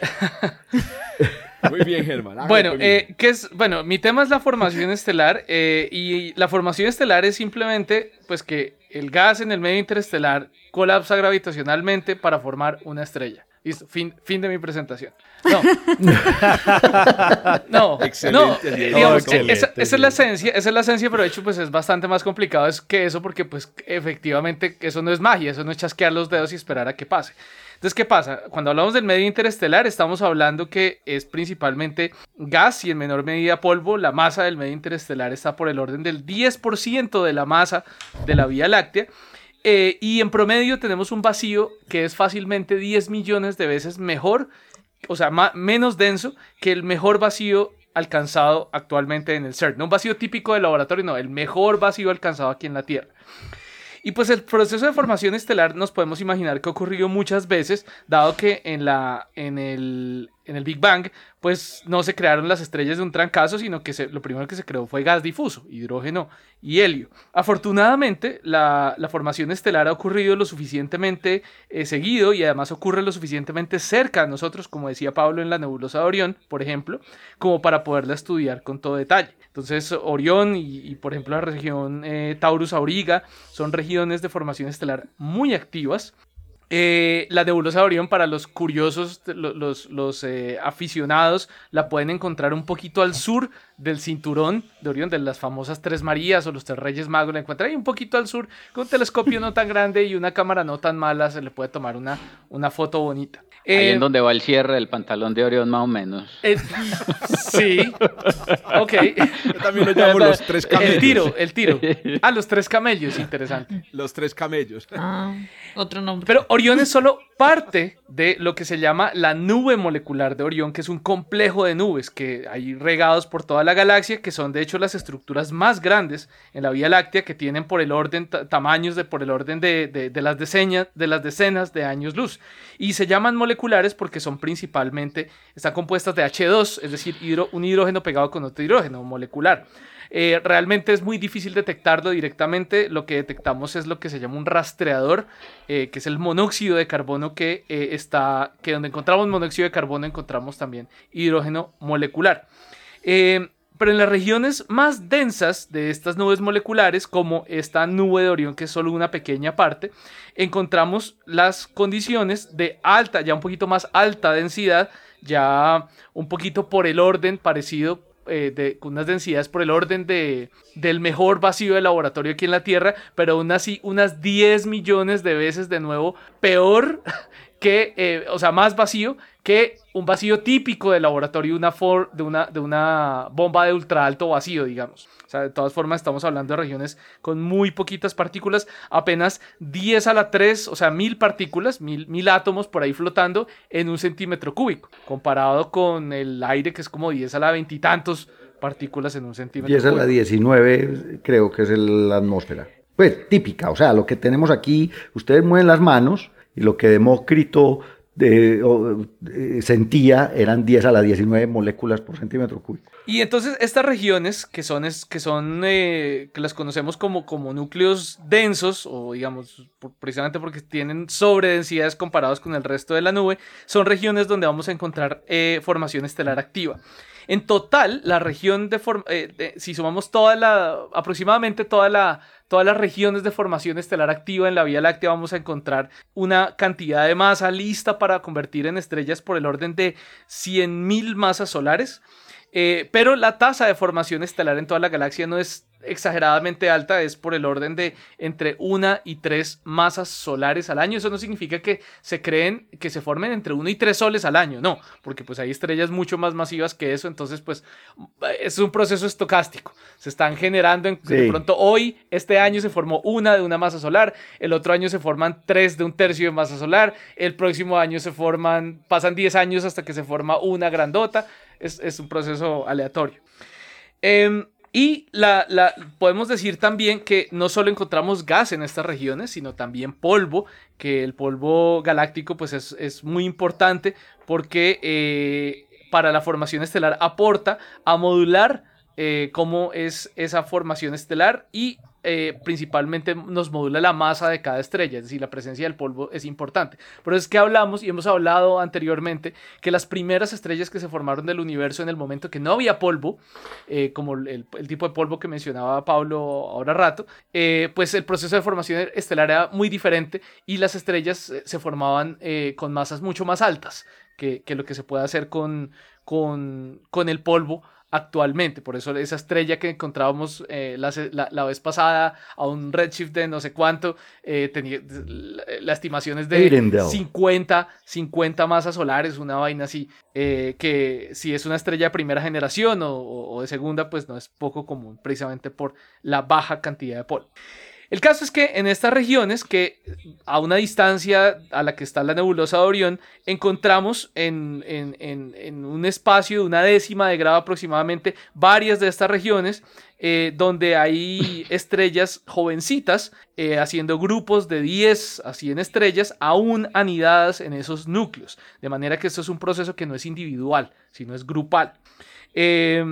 Muy bien, Germán. Bueno, Toño. eh, ¿qué es? Bueno, mi tema es la formación estelar eh, y la formación estelar es simplemente pues que el gas en el medio interestelar colapsa gravitacionalmente para formar una estrella. Listo, fin, fin de mi presentación. No. no, Excelente, no, eh, no, digamos, excelente, esa, esa es la esencia, esa es la esencia, pero de hecho pues es bastante más complicado es que eso porque pues efectivamente eso no es magia, eso no es chasquear los dedos y esperar a que pase. Entonces, ¿qué pasa? Cuando hablamos del medio interestelar, estamos hablando que es principalmente gas y en menor medida polvo. La masa del medio interestelar está por el orden del 10% de la masa de la Vía Láctea. Eh, y en promedio tenemos un vacío que es fácilmente 10 millones de veces mejor, o sea, menos denso que el mejor vacío alcanzado actualmente en el CERN. No un vacío típico de laboratorio, no, el mejor vacío alcanzado aquí en la Tierra. Y pues el proceso de formación estelar nos podemos imaginar que ha ocurrido muchas veces, dado que en, la, en, el, en el Big Bang, pues no se crearon las estrellas de un trancazo, sino que lo primero que se creó fue gas difuso, hidrógeno y helio. Afortunadamente, la, formación estelar ha ocurrido lo suficientemente eh, seguido y además ocurre lo suficientemente cerca de nosotros, como decía Pablo en la nebulosa de Orión, por ejemplo, como para poderla estudiar con todo detalle. Entonces, Orión y, y, por ejemplo, la región eh, Taurus Auriga son regiones de formación estelar muy activas. Eh, la de Orión, para los curiosos, lo- los, los, eh, aficionados, la pueden encontrar un poquito al sur del cinturón de Orión, de las famosas Tres Marías o los Tres Reyes Magos. La encuentran ahí un poquito al sur, con un telescopio no tan grande y una cámara no tan mala, se le puede tomar una, una foto bonita. Ahí Eh, en donde va el cierre del pantalón de Orión, más o menos. eh, sí, ok. Yo también lo llamo los tres camellos. El tiro, el tiro. Ah, los tres camellos, interesante. Los tres camellos. Ah, otro nombre. Pero Orión es solo parte de lo que se llama la nube molecular de Orión, que es un complejo de nubes que hay regados por toda la galaxia, que son de hecho las estructuras más grandes en la Vía Láctea, que tienen por el orden, ta- tamaños de por el orden de, de- las decenas, de las decenas de años luz. Y se llaman moleculares porque son principalmente, están compuestas de H2, es decir, hidro- un hidrógeno pegado con otro hidrógeno molecular. Eh, realmente es muy difícil detectarlo directamente. Lo que detectamos es lo que se llama un rastreador, eh, que es el monóxido de carbono que eh, está, que donde encontramos monóxido de carbono encontramos también hidrógeno molecular. Pero en las regiones más densas de estas nubes moleculares, como esta nube de Orión, que es solo una pequeña parte, encontramos las condiciones de alta, ya un poquito más alta densidad, ya un poquito por el orden parecido, eh, de, unas densidades por el orden de, del mejor vacío de laboratorio aquí en la Tierra, pero aún así unas 10 millones de veces de nuevo peor que, eh, o sea, más vacío que un vacío típico de laboratorio una for- de, una, de una bomba de ultra alto vacío, digamos. O sea, de todas formas, estamos hablando de regiones con muy poquitas partículas, apenas 10 a la 3, o sea, mil partículas, mil, mil átomos por ahí flotando en un centímetro cúbico, comparado con el aire que es como 10 a la veintitantos partículas en un centímetro 10 a la cúbico. 19 creo que es el- la atmósfera. Pues típica, o sea, lo que tenemos aquí, ustedes mueven las manos y lo que Demócrito de- eh, sentía eran 10 a la 19 moléculas por centímetro cúbico. Y entonces estas regiones que son, que son eh, las conocemos como, como núcleos densos o digamos precisamente porque tienen sobredensidades comparados con el resto de la nube, son regiones donde vamos a encontrar eh, formación estelar activa. En total, la región de, eh, si sumamos toda la, aproximadamente todas las regiones de formación estelar activa en la Vía Láctea, vamos a encontrar una cantidad de masa lista para convertir en estrellas por el orden de 100.000 masas solares. Eh, pero la tasa de formación estelar en toda la galaxia no es exageradamente alta, es por el orden de entre una y tres masas solares al año. Eso no significa que se creen que se formen entre uno y tres soles al año, no, porque pues hay estrellas mucho más masivas que eso, entonces pues es un proceso estocástico. Se están generando en, de pronto hoy, este año se formó una de una masa solar, el otro año se forman tres de un tercio de masa solar, el próximo año se forman, pasan 10 años hasta que se forma una grandota, es, es un proceso aleatorio. Em, y la, podemos decir también que no solo encontramos gas en estas regiones, sino también polvo, que el polvo galáctico pues es, es muy importante porque eh, para la formación estelar aporta a modular eh, cómo es esa formación estelar y eh, principalmente nos modula la masa de cada estrella, es decir, la presencia del polvo es importante. Pero es que hablamos y hemos hablado anteriormente que las primeras estrellas que se formaron del universo en el momento que no había polvo, eh, como el, tipo de polvo que mencionaba Pablo ahora rato, eh, pues el proceso de formación estelar era muy diferente y las estrellas se formaban con masas mucho más altas que, que lo que se puede hacer con, con, con el polvo actualmente. Por eso esa estrella que encontrábamos eh, la, la- la vez pasada a un redshift de no sé cuánto, eh, tenía la, la estimación es de Eirendel. 50, 50 masas solares, una vaina así, eh, que si es una estrella de primera generación o- o de segunda, pues no es poco común, precisamente por la baja cantidad de polvo. El caso es que en estas regiones, que a una distancia a la que está la nebulosa de Orión, encontramos en, en- en- en un espacio de una décima de grado aproximadamente varias de estas regiones eh, donde hay estrellas jovencitas eh, haciendo grupos de 10 a 100 estrellas aún anidadas en esos núcleos. De manera que esto es un proceso que no es individual, sino es grupal. Eh,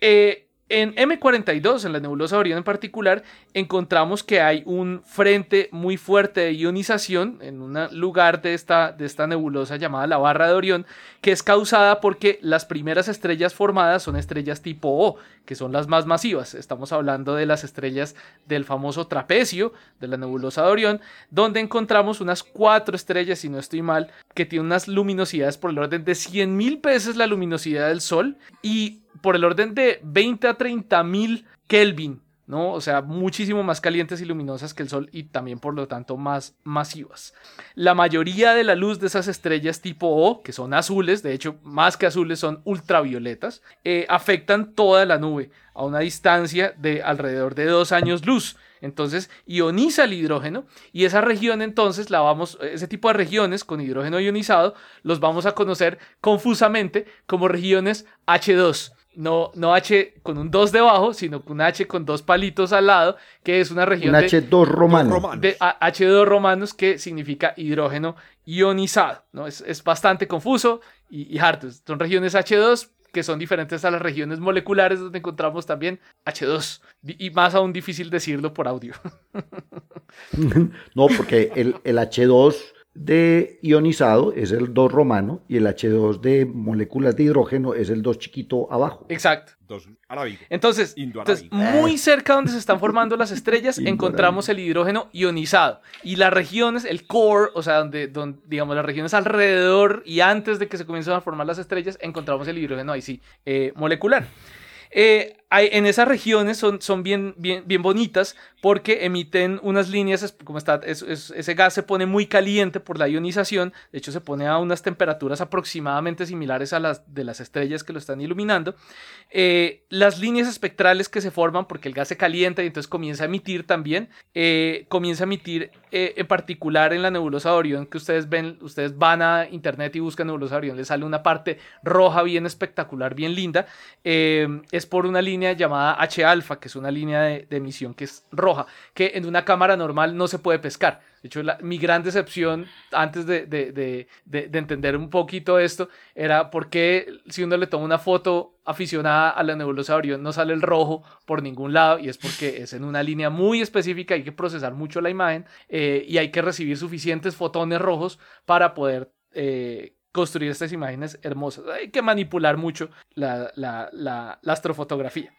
eh, en M42, en la nebulosa Orión en particular, encontramos que hay un frente muy fuerte de ionización en un lugar de esta, de esta nebulosa llamada la barra de Orión, que es causada porque las primeras estrellas formadas son estrellas tipo O, que son las más masivas. Estamos hablando de las estrellas del famoso trapecio de la nebulosa de Orión, donde encontramos unas cuatro estrellas, si no estoy mal, que tienen unas luminosidades por el orden de 100 mil veces la luminosidad del Sol y por el orden de 20 a 30 mil Kelvin, O sea, muchísimo más calientes y luminosas que el Sol y también por lo tanto más masivas. La mayoría de la luz de esas estrellas tipo O, que son azules, de hecho más que azules son ultravioletas, eh, afectan toda la nube a una distancia de alrededor de dos años luz. Entonces ioniza el hidrógeno y esa región entonces la vamos, ese tipo de regiones con hidrógeno ionizado los vamos a conocer confusamente como regiones H2. No, no H con un 2 debajo, sino con un H con dos palitos al lado, que es una región Un de, H2 romano. romanos. de A- H2 romanos que significa hidrógeno ionizado. ¿no? Es, es bastante confuso y, y harto. Son regiones H2 que son diferentes a las regiones moleculares donde encontramos también H2. Di- Y más aún difícil decirlo por audio. No, porque el, el H2 de ionizado es el 2 romano y el H2 de moléculas de hidrógeno es el 2 chiquito abajo. Exacto. Entonces, entonces, muy cerca donde se están formando las estrellas, encontramos el hidrógeno ionizado. Y las regiones, el core, o sea, donde, donde, digamos, las regiones alrededor y antes de que se comiencen a formar las estrellas, encontramos el hidrógeno ahí sí, eh, molecular. Eh, hay- en esas regiones son, son bien, bien, bien bonitas porque emiten unas líneas, como está, es- es- ese gas se pone muy caliente por la ionización, de hecho se pone a unas temperaturas aproximadamente similares a las de las estrellas que lo están iluminando. Eh, las líneas espectrales que se forman porque el gas se calienta y entonces comienza a emitir también, eh, comienza a emitir eh, en particular en la nebulosa de Orión que ustedes ven, ustedes van a internet y buscan nebulosa de Orión, les sale una parte roja bien espectacular, bien linda, eh, es por una línea llamada H-alfa, que es una línea de, emisión que es roja, que en una cámara normal no se puede pescar. De hecho, mi gran decepción antes de entender un poquito esto era por qué si uno le toma una foto aficionada a la nebulosa de Orión no sale el rojo por ningún lado y es porque es en una línea muy específica, hay que procesar mucho la imagen eh, y hay que recibir suficientes fotones rojos para poder eh, construir estas imágenes hermosas. Hay que manipular mucho la, la- la- la astrofotografía.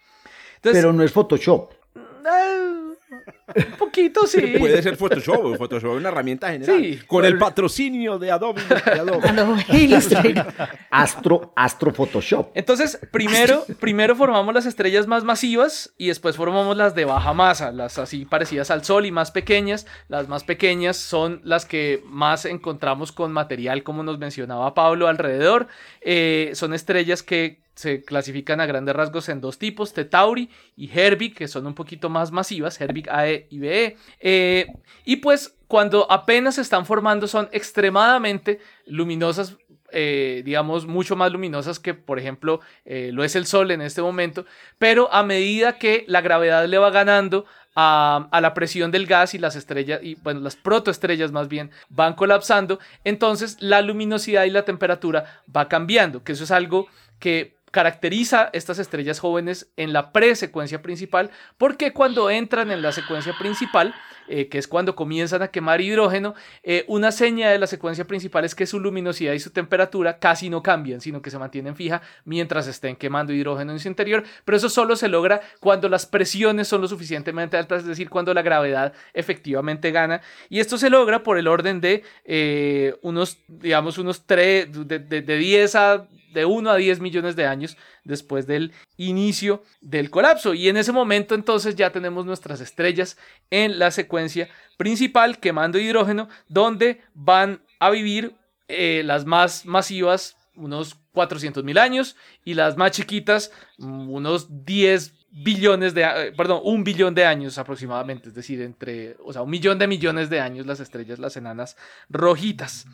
Entonces, Pero no es Photoshop. eh, un poquito sí. Puede ser Photoshop, Photoshop es una herramienta general. Sí. Con el patrocinio de Adobe. de Adobe. Astro, Astro Photoshop. Entonces, primero, primero formamos las estrellas más masivas y después formamos las de baja masa, las así parecidas al Sol y más pequeñas. Las más pequeñas son las que más encontramos con material, como nos mencionaba Pablo, alrededor. Eh, son estrellas que se clasifican a grandes rasgos en dos tipos, Tetauri y Herbig, que son un poquito más masivas, Herbig AE y BE. Eh, y pues cuando apenas se están formando son extremadamente luminosas, eh, digamos, mucho más luminosas que, por ejemplo, eh, lo es el Sol en este momento, pero a medida que la gravedad le va ganando a, a la presión del gas y las estrellas, y bueno, las protoestrellas más bien, van colapsando, entonces la luminosidad y la temperatura va cambiando, que eso es algo que caracteriza estas estrellas jóvenes en la presecuencia principal, porque cuando entran en la secuencia principal, eh, que es cuando comienzan a quemar hidrógeno, eh, una seña de la secuencia principal es que su luminosidad y su temperatura casi no cambian, sino que se mantienen fija mientras estén quemando hidrógeno en su interior, pero eso solo se logra cuando las presiones son lo suficientemente altas, es decir, cuando la gravedad efectivamente gana, y esto se logra por el orden de eh, unos, digamos, unos 3, de, de, de 10 a de 1 a 10 millones de años después del inicio del colapso. Y en ese momento entonces ya tenemos nuestras estrellas en la secuencia principal quemando hidrógeno, donde van a vivir eh, las más masivas unos 400 mil años y las más chiquitas mm, unos 10 billones de, eh, perdón, un billón de años aproximadamente, es decir, entre, o sea, un millón de millones de años las estrellas, las enanas rojitas.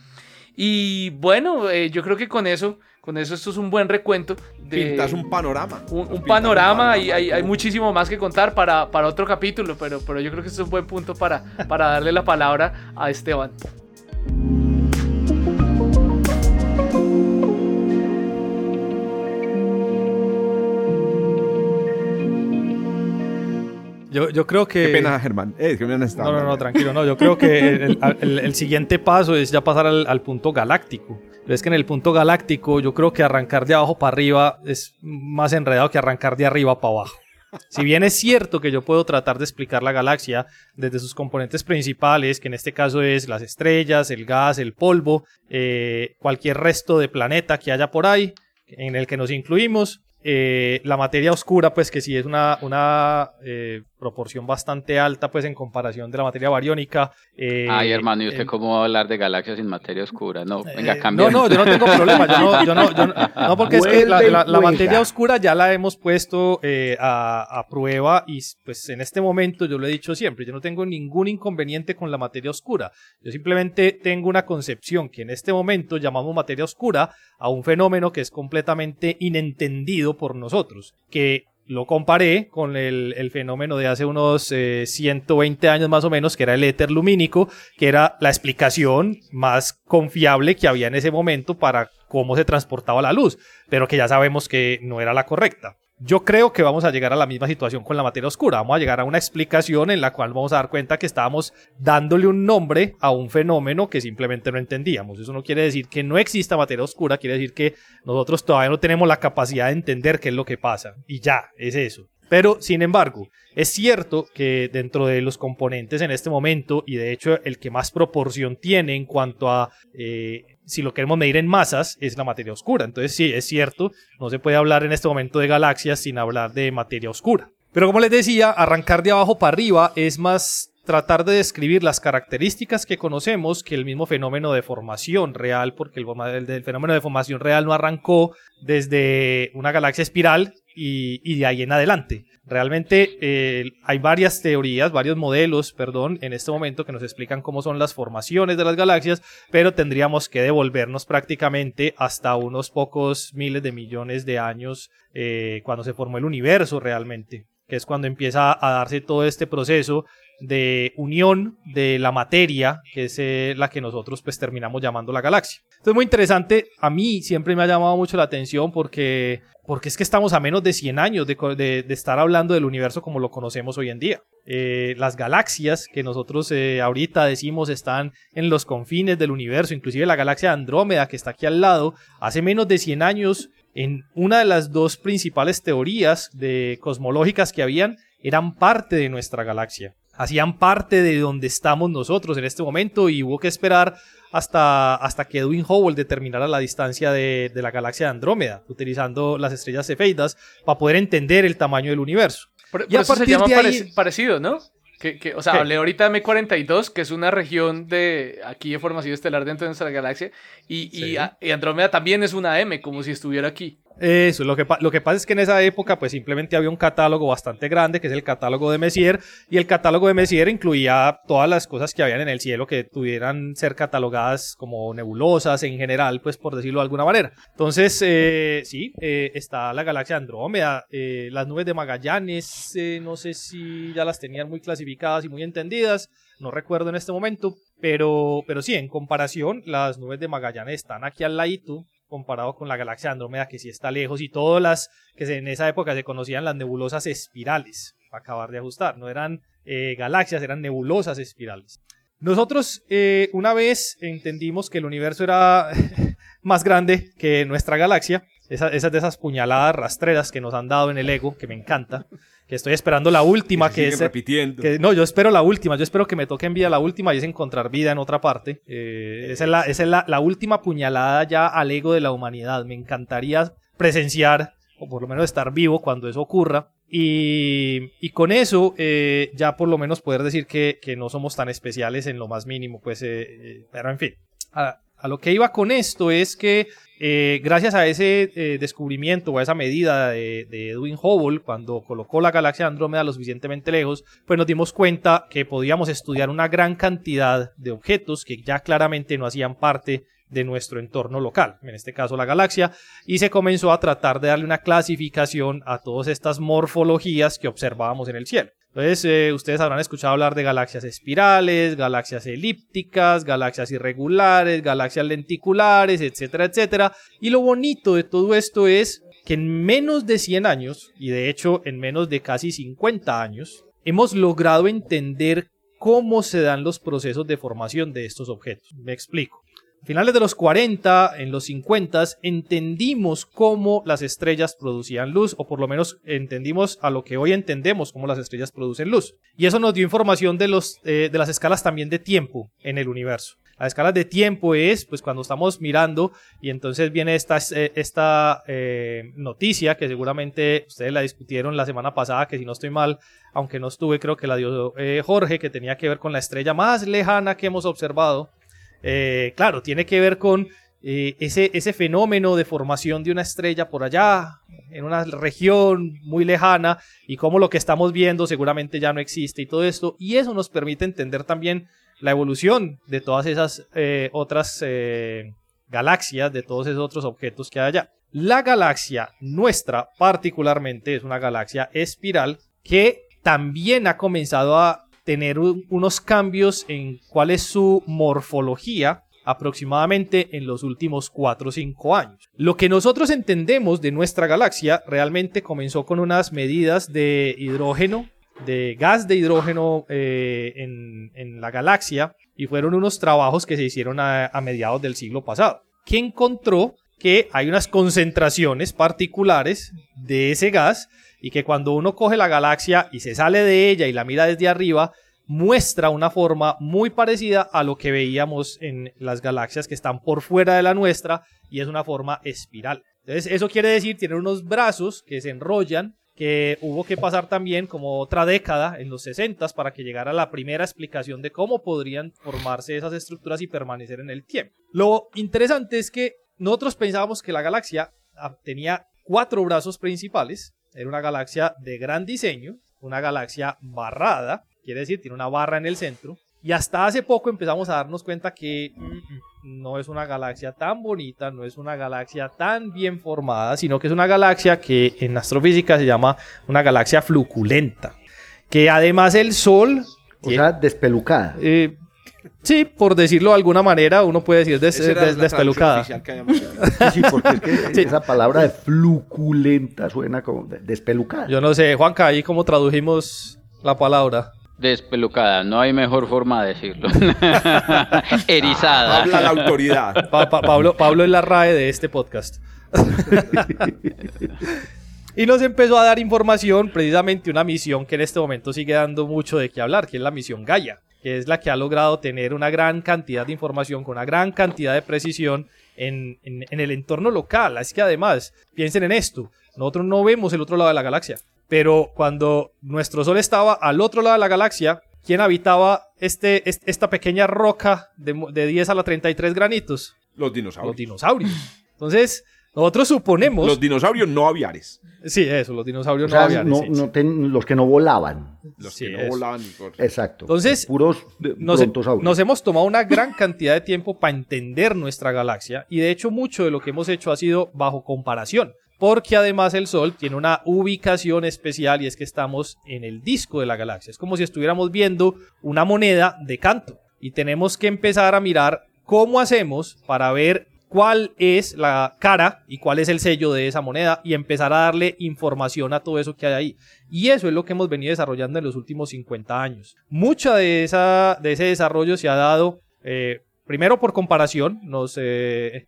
Y bueno, eh, yo creo que con eso, con eso esto es un buen recuento de Pintas un panorama. un, panorama y hay, hay muchísimo más que contar para, para otro capítulo, pero, pero yo creo que este es un buen punto para, para darle la palabra a Esteban. Yo, yo creo que... Qué pena, Germán. Eh, qué pena está No, no, no, tranquilo, no. Yo creo que el, el- el siguiente paso es ya pasar al, al punto galáctico. Pero es que en el punto galáctico yo creo que arrancar de abajo para arriba es más enredado que arrancar de arriba para abajo. Si bien es cierto que yo puedo tratar de explicar la galaxia desde sus componentes principales, que en este caso es las estrellas, el gas, el polvo, eh, cualquier resto de planeta que haya por ahí, en el que nos incluimos, eh, la materia oscura, pues que sí es una, una eh, proporción bastante alta, pues en comparación de la materia bariónica. eh, Ay, hermano, ¿y usted cómo va a hablar de galaxias sin materia oscura? No, venga, eh, cambia. No, no, yo no tengo problema. Yo no, yo no, yo no, no, porque es que la, materia oscura ya la hemos puesto eh, a, a prueba y pues en este momento yo lo he dicho siempre, yo no tengo ningún inconveniente con la materia oscura. Yo simplemente tengo una concepción que en este momento llamamos materia oscura a un fenómeno que es completamente inentendido por nosotros, que lo comparé con el, fenómeno de hace unos eh, 120 años más o menos, que era el éter lumínico, que era la explicación más confiable que había en ese momento para cómo se transportaba la luz, pero que ya sabemos que no era la correcta. Yo creo que vamos a llegar a la misma situación con la materia oscura. Vamos a llegar a una explicación en la cual vamos a dar cuenta que estábamos dándole un nombre a un fenómeno que simplemente no entendíamos. Eso no quiere decir que no exista materia oscura, quiere decir que nosotros todavía no tenemos la capacidad de entender qué es lo que pasa. Y ya, es eso. Pero, sin embargo, es cierto que dentro de los componentes en este momento, y de hecho el que más proporción tiene en cuanto a eh, si lo queremos medir en masas, es la materia oscura. Entonces, sí, es cierto, no se puede hablar en este momento de galaxias sin hablar de materia oscura. Pero como les decía, arrancar de abajo para arriba es más tratar de describir las características que conocemos que el mismo fenómeno de formación real, porque el, fenómeno de formación real no arrancó desde una galaxia espiral, y, de ahí en adelante. Realmente eh, hay varias teorías, varios modelos, perdón, en este momento que nos explican cómo son las formaciones de las galaxias, pero tendríamos que devolvernos prácticamente hasta unos pocos miles de millones de años eh, cuando se formó el universo realmente, que es cuando empieza a darse todo este proceso de unión de la materia, que es eh, la que nosotros pues terminamos llamando la galaxia. Esto es muy interesante, a mí siempre me ha llamado mucho la atención porque, porque es que estamos a menos de 100 años de- de estar hablando del universo como lo conocemos hoy en día. Eh, las galaxias que nosotros eh, ahorita decimos están en los confines del universo, inclusive la galaxia de Andrómeda que está aquí al lado, hace menos de 100 años en una de las dos principales teorías de cosmológicas que habían eran parte de nuestra galaxia hacían parte de donde estamos nosotros en este momento y hubo que esperar hasta, hasta que Edwin Hubble determinara la distancia de, de la galaxia de Andrómeda, utilizando las estrellas cefeidas para poder entender el tamaño del universo. Por, Y a eso se llama de ahí- parec- parecido, ¿no? Que, que, o sea, ¿Qué? hablé ahorita de M42, que es una región de aquí de formación estelar dentro de nuestra galaxia, y, y Sí. a- y Andrómeda también es una M, como si estuviera aquí. Eso, lo que, lo que pasa es que en esa época pues simplemente había un catálogo bastante grande, que es el catálogo de Messier, y el catálogo de Messier incluía todas las cosas que habían en el cielo que pudieran ser catalogadas como nebulosas en general, pues por decirlo de alguna manera. Entonces, eh, sí, eh, está la galaxia Andrómeda, eh, las nubes de Magallanes, eh, no sé si ya las tenían muy clasificadas y muy entendidas, no recuerdo en este momento, pero, pero sí, en comparación, las nubes de Magallanes están aquí al ladito, comparado con la galaxia Andrómeda, que sí está lejos, y todas las que en esa época se conocían las nebulosas espirales, para acabar de ajustar, no eran eh, galaxias, eran nebulosas espirales. Nosotros eh, una vez entendimos que el universo era más grande que nuestra galaxia, esa- esas de esas puñaladas rastreras que nos han dado en el ego, que me encanta, que estoy esperando la última, que es repitiendo. que- no, yo espero la última. Yo espero que me toque en vida la última y es encontrar vida en otra parte. Eh, esa es, la, esa es la, la última puñalada ya al ego de la humanidad. Me encantaría presenciar, o por lo menos estar vivo cuando eso ocurra. Y, y con eso eh, ya por lo menos poder decir que, que no somos tan especiales en lo más mínimo. Pues, eh, eh, pero en fin. A, a lo que iba con esto es que eh, gracias a ese eh, descubrimiento o a esa medida de, Edwin Hubble, cuando colocó la galaxia Andrómeda lo suficientemente lejos, pues nos dimos cuenta que podíamos estudiar una gran cantidad de objetos que ya claramente no hacían parte de nuestro entorno local, en este caso la galaxia, y se comenzó a tratar de darle una clasificación a todas estas morfologías que observábamos en el cielo. Entonces, eh, ustedes habrán escuchado hablar de galaxias espirales, galaxias elípticas, galaxias irregulares, galaxias lenticulares, etcétera, etcétera. Y lo bonito de todo esto es que en menos de 100 años, y de hecho en menos de casi 50 años, hemos logrado entender cómo se dan los procesos de formación de estos objetos. Me explico. Finales de los 40, en los 50, entendimos cómo las estrellas producían luz, o por lo menos entendimos a lo que hoy entendemos cómo las estrellas producen luz. Y eso nos dio información de, los, eh, de las escalas también de tiempo en el universo. Las escalas de tiempo es, pues, cuando estamos mirando y entonces viene esta, eh, esta eh, noticia que seguramente ustedes la discutieron la semana pasada, que si no estoy mal, aunque no estuve, creo que la dio Jorge, que tenía que ver con la estrella más lejana que hemos observado. Eh, claro, tiene que ver con eh, ese, ese fenómeno de formación de una estrella por allá, en una región muy lejana, y cómo lo que estamos viendo seguramente ya no existe y todo esto. Y eso nos permite entender también la evolución de todas esas eh, otras galaxias, de todos esos otros objetos que hay allá. La galaxia nuestra particularmente es una galaxia espiral que también ha comenzado a tener un- unos cambios en cuál es su morfología aproximadamente en los últimos 4 o 5 años. Lo que nosotros entendemos de nuestra galaxia realmente comenzó con unas medidas de hidrógeno, de gas de hidrógeno eh, en, en la galaxia y fueron unos trabajos que se hicieron a, a mediados del siglo pasado, que encontró que hay unas concentraciones particulares de ese gas y que cuando uno coge la galaxia y se sale de ella y la mira desde arriba, muestra una forma muy parecida a lo que veíamos en las galaxias que están por fuera de la nuestra y es una forma espiral. Entonces eso quiere decir tiene unos brazos que se enrollan que hubo que pasar también como otra década en los 60 para que llegara la primera explicación de cómo podrían formarse esas estructuras y permanecer en el tiempo. Lo interesante es que nosotros pensábamos que la galaxia ah, tenía cuatro brazos principales, era una galaxia de gran diseño, una galaxia barrada, quiere decir, tiene una barra en el centro. Y hasta hace poco empezamos a darnos cuenta que mm, mm, no es una galaxia tan bonita, no es una galaxia tan bien formada, sino que es una galaxia que en astrofísica se llama una galaxia fluculenta. Que además el Sol... O sea, despelucada. eh, sí, por decirlo de alguna manera, uno puede decir des- despelucada. Sí, sí, porque es que Sí. esa palabra de fluculenta suena como de- despelucada. Yo no sé, Juanca, ahí cómo tradujimos la palabra. Despelucada, no hay mejor forma de decirlo. Erizada. Habla la autoridad. Pa- pa- Pablo, Pablo es la RAE de este podcast. y nos empezó a dar información, precisamente una misión que en este momento sigue dando mucho de qué hablar, que es la misión Gaia, que es la que ha logrado tener una gran cantidad de información con una gran cantidad de precisión en, en- en el entorno local. Es que además, piensen en esto, nosotros no vemos el otro lado de la galaxia, pero cuando nuestro Sol estaba al otro lado de la galaxia, ¿quién habitaba este, est- esta pequeña roca de, de 10 a la 33 granitos? Los dinosaurios. Los dinosaurios. Entonces, nosotros suponemos... Los dinosaurios no aviares. Sí, eso, los O dinosaurios sea, no habían. no- sí, sí. no ten- los que no volaban. Los Sí, que no eso. volaban por- Exacto. Entonces, puros Nos, nos hemos tomado una gran cantidad de tiempo para entender nuestra galaxia y de hecho mucho de lo que hemos hecho ha sido bajo comparación. Porque además el Sol tiene una ubicación especial y es que estamos en el disco de la galaxia. Es como si estuviéramos viendo una moneda de canto. Y tenemos que empezar a mirar cómo hacemos para ver cuál es la cara y cuál es el sello de esa moneda y empezar a darle información a todo eso que hay ahí. Y eso es lo que hemos venido desarrollando en los últimos 50 años. Mucha de, esa, de ese desarrollo se ha dado, eh, primero por comparación, nos... eh,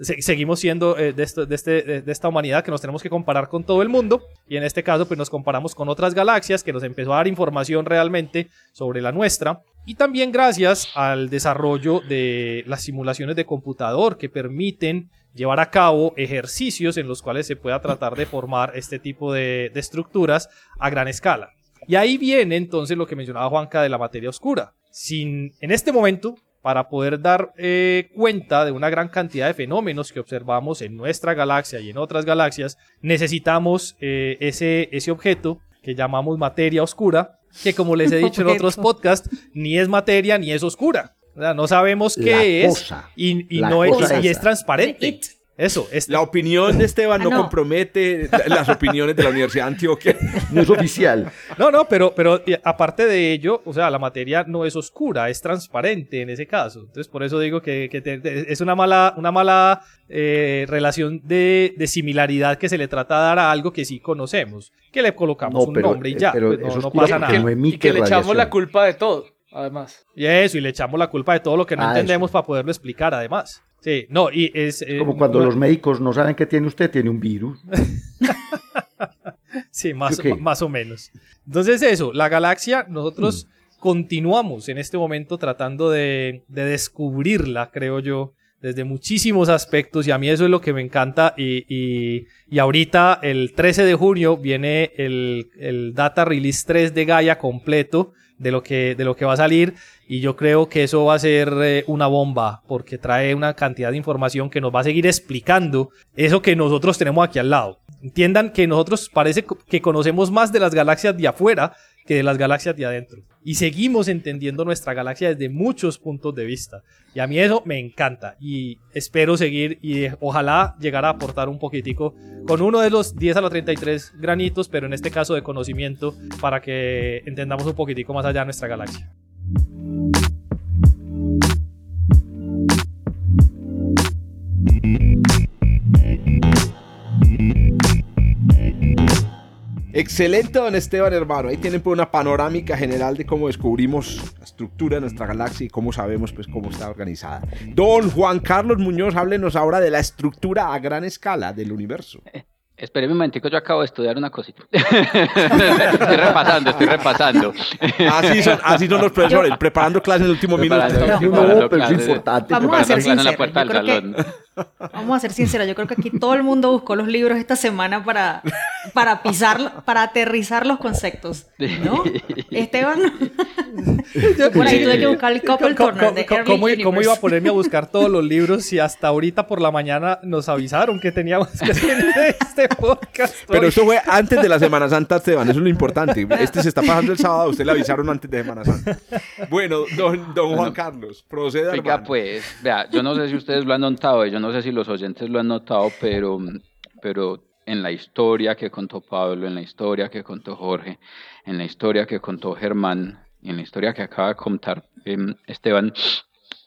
se- seguimos siendo eh, este- de- de esta humanidad que nos tenemos que comparar con todo el mundo y en este caso pues nos comparamos con otras galaxias que nos empezó a dar información realmente sobre la nuestra y también gracias al desarrollo de las simulaciones de computador que permiten llevar a cabo ejercicios en los cuales se pueda tratar de formar este tipo de, estructuras a gran escala. Y ahí viene entonces lo que mencionaba Juanca de la materia oscura. Sin, en este momento, para poder dar eh, cuenta de una gran cantidad de fenómenos que observamos en nuestra galaxia y en otras galaxias, necesitamos eh, ese objeto que llamamos materia oscura, que como les he dicho en otros podcasts, ni es materia ni es oscura. O sea, no sabemos qué La es cosa. y, y no es, y es transparente. It. Eso, es La opinión de Esteban Ah, no, no. compromete la- las opiniones de la Universidad de Antioquia. No es oficial. No, no, pero, pero aparte de ello, o sea, la materia no es oscura, es transparente en ese caso. Entonces, por eso digo que, que te- te- es una mala, una mala eh, relación de, de similaridad que se le trata de dar a algo que sí conocemos. Que le colocamos No, un nombre y ya, pero pues no, pasa nada. no y que le echamos radiación. la culpa de todo, además. Y eso, y le echamos la culpa de todo lo que no Ah, entendemos para poderlo explicar, además. Sí, no, y es... eh, Como cuando no- los médicos no saben que tiene usted, tiene un virus. Sí, más, más o menos. Entonces eso, la galaxia, nosotros Mm. continuamos en este momento tratando de, de descubrirla, creo yo, desde muchísimos aspectos y a mí eso es lo que me encanta y, y- y ahorita el 13 de junio viene el, el Data Release 3 de Gaia completo de lo que, de lo que va a salir y yo creo que eso va a ser eh, una bomba porque trae una cantidad de información que nos va a seguir explicando eso que nosotros tenemos aquí al lado. Entiendan que nosotros parece que conocemos más de las galaxias de afuera que de las galaxias de adentro. Y seguimos entendiendo nuestra galaxia desde muchos puntos de vista. Y a mí eso me encanta. Y espero seguir y eh, ojalá llegar a aportar un poquitico con uno de los 10 a la 33 granitos, pero en este caso de conocimiento, para que entendamos un poquitico más allá de nuestra galaxia. Excelente, don Esteban, hermano. Ahí tienen pues, una panorámica general de cómo descubrimos la estructura de nuestra galaxia y cómo sabemos pues, cómo está organizada. Don Juan Carlos Muñoz, háblenos ahora de la estructura a gran escala del universo. Espéreme un momentico, yo acabo de estudiar una cosita. estoy repasando, estoy repasando. Así son, así son los profesores, preparando clases en el último minuto. No, preparando pero es importante. Vamos a ser sinceros, yo creo que-. Vamos a ser sinceros, yo creo que aquí todo el mundo buscó los libros esta semana para, para pisar, para aterrizar los conceptos, ¿no? Esteban, yo por ahí tuve que buscar el Couple ¿Cómo, Corner de cómo- Early cómo- iba a ponerme a buscar todos los libros si hasta ahorita por la mañana nos avisaron que teníamos que hacer este podcast? Pero hoy? eso fue antes de la Semana Santa, Esteban. Eso es lo importante. Este se está pasando el sábado. Usted le avisaron antes de Semana Santa. Bueno, don, don Juan Carlos, proceda, Oiga, hermano. pues, vea, yo no sé si ustedes lo han notado, yo no sé si los oyentes lo han notado, pero, pero en la historia que contó Pablo, en la historia que contó Jorge, en la historia que contó Germán, en la historia que acaba de contar em, Esteban,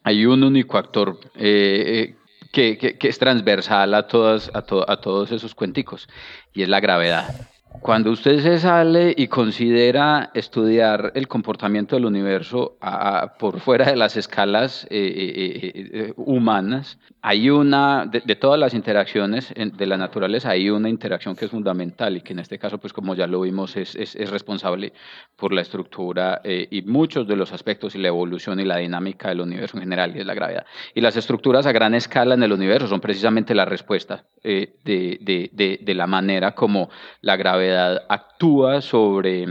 hay un único actor eh, eh, que, que- que es transversal a, todas, a, to- a todos esos cuenticos, y es la gravedad. Cuando usted se sale y considera estudiar el comportamiento del universo a- a- por fuera de las escalas eh, eh, eh, eh, humanas, hay una, de, de todas las interacciones en- de la naturaleza, hay una interacción que es fundamental y que en este caso, pues como ya lo vimos, es, es- es responsable por la estructura eh, y muchos de los aspectos y la evolución y la dinámica del universo en general, y es la gravedad. Y las estructuras a gran escala en el universo son precisamente la respuesta eh, de, de- de- de la manera como la gravedad actúa sobre,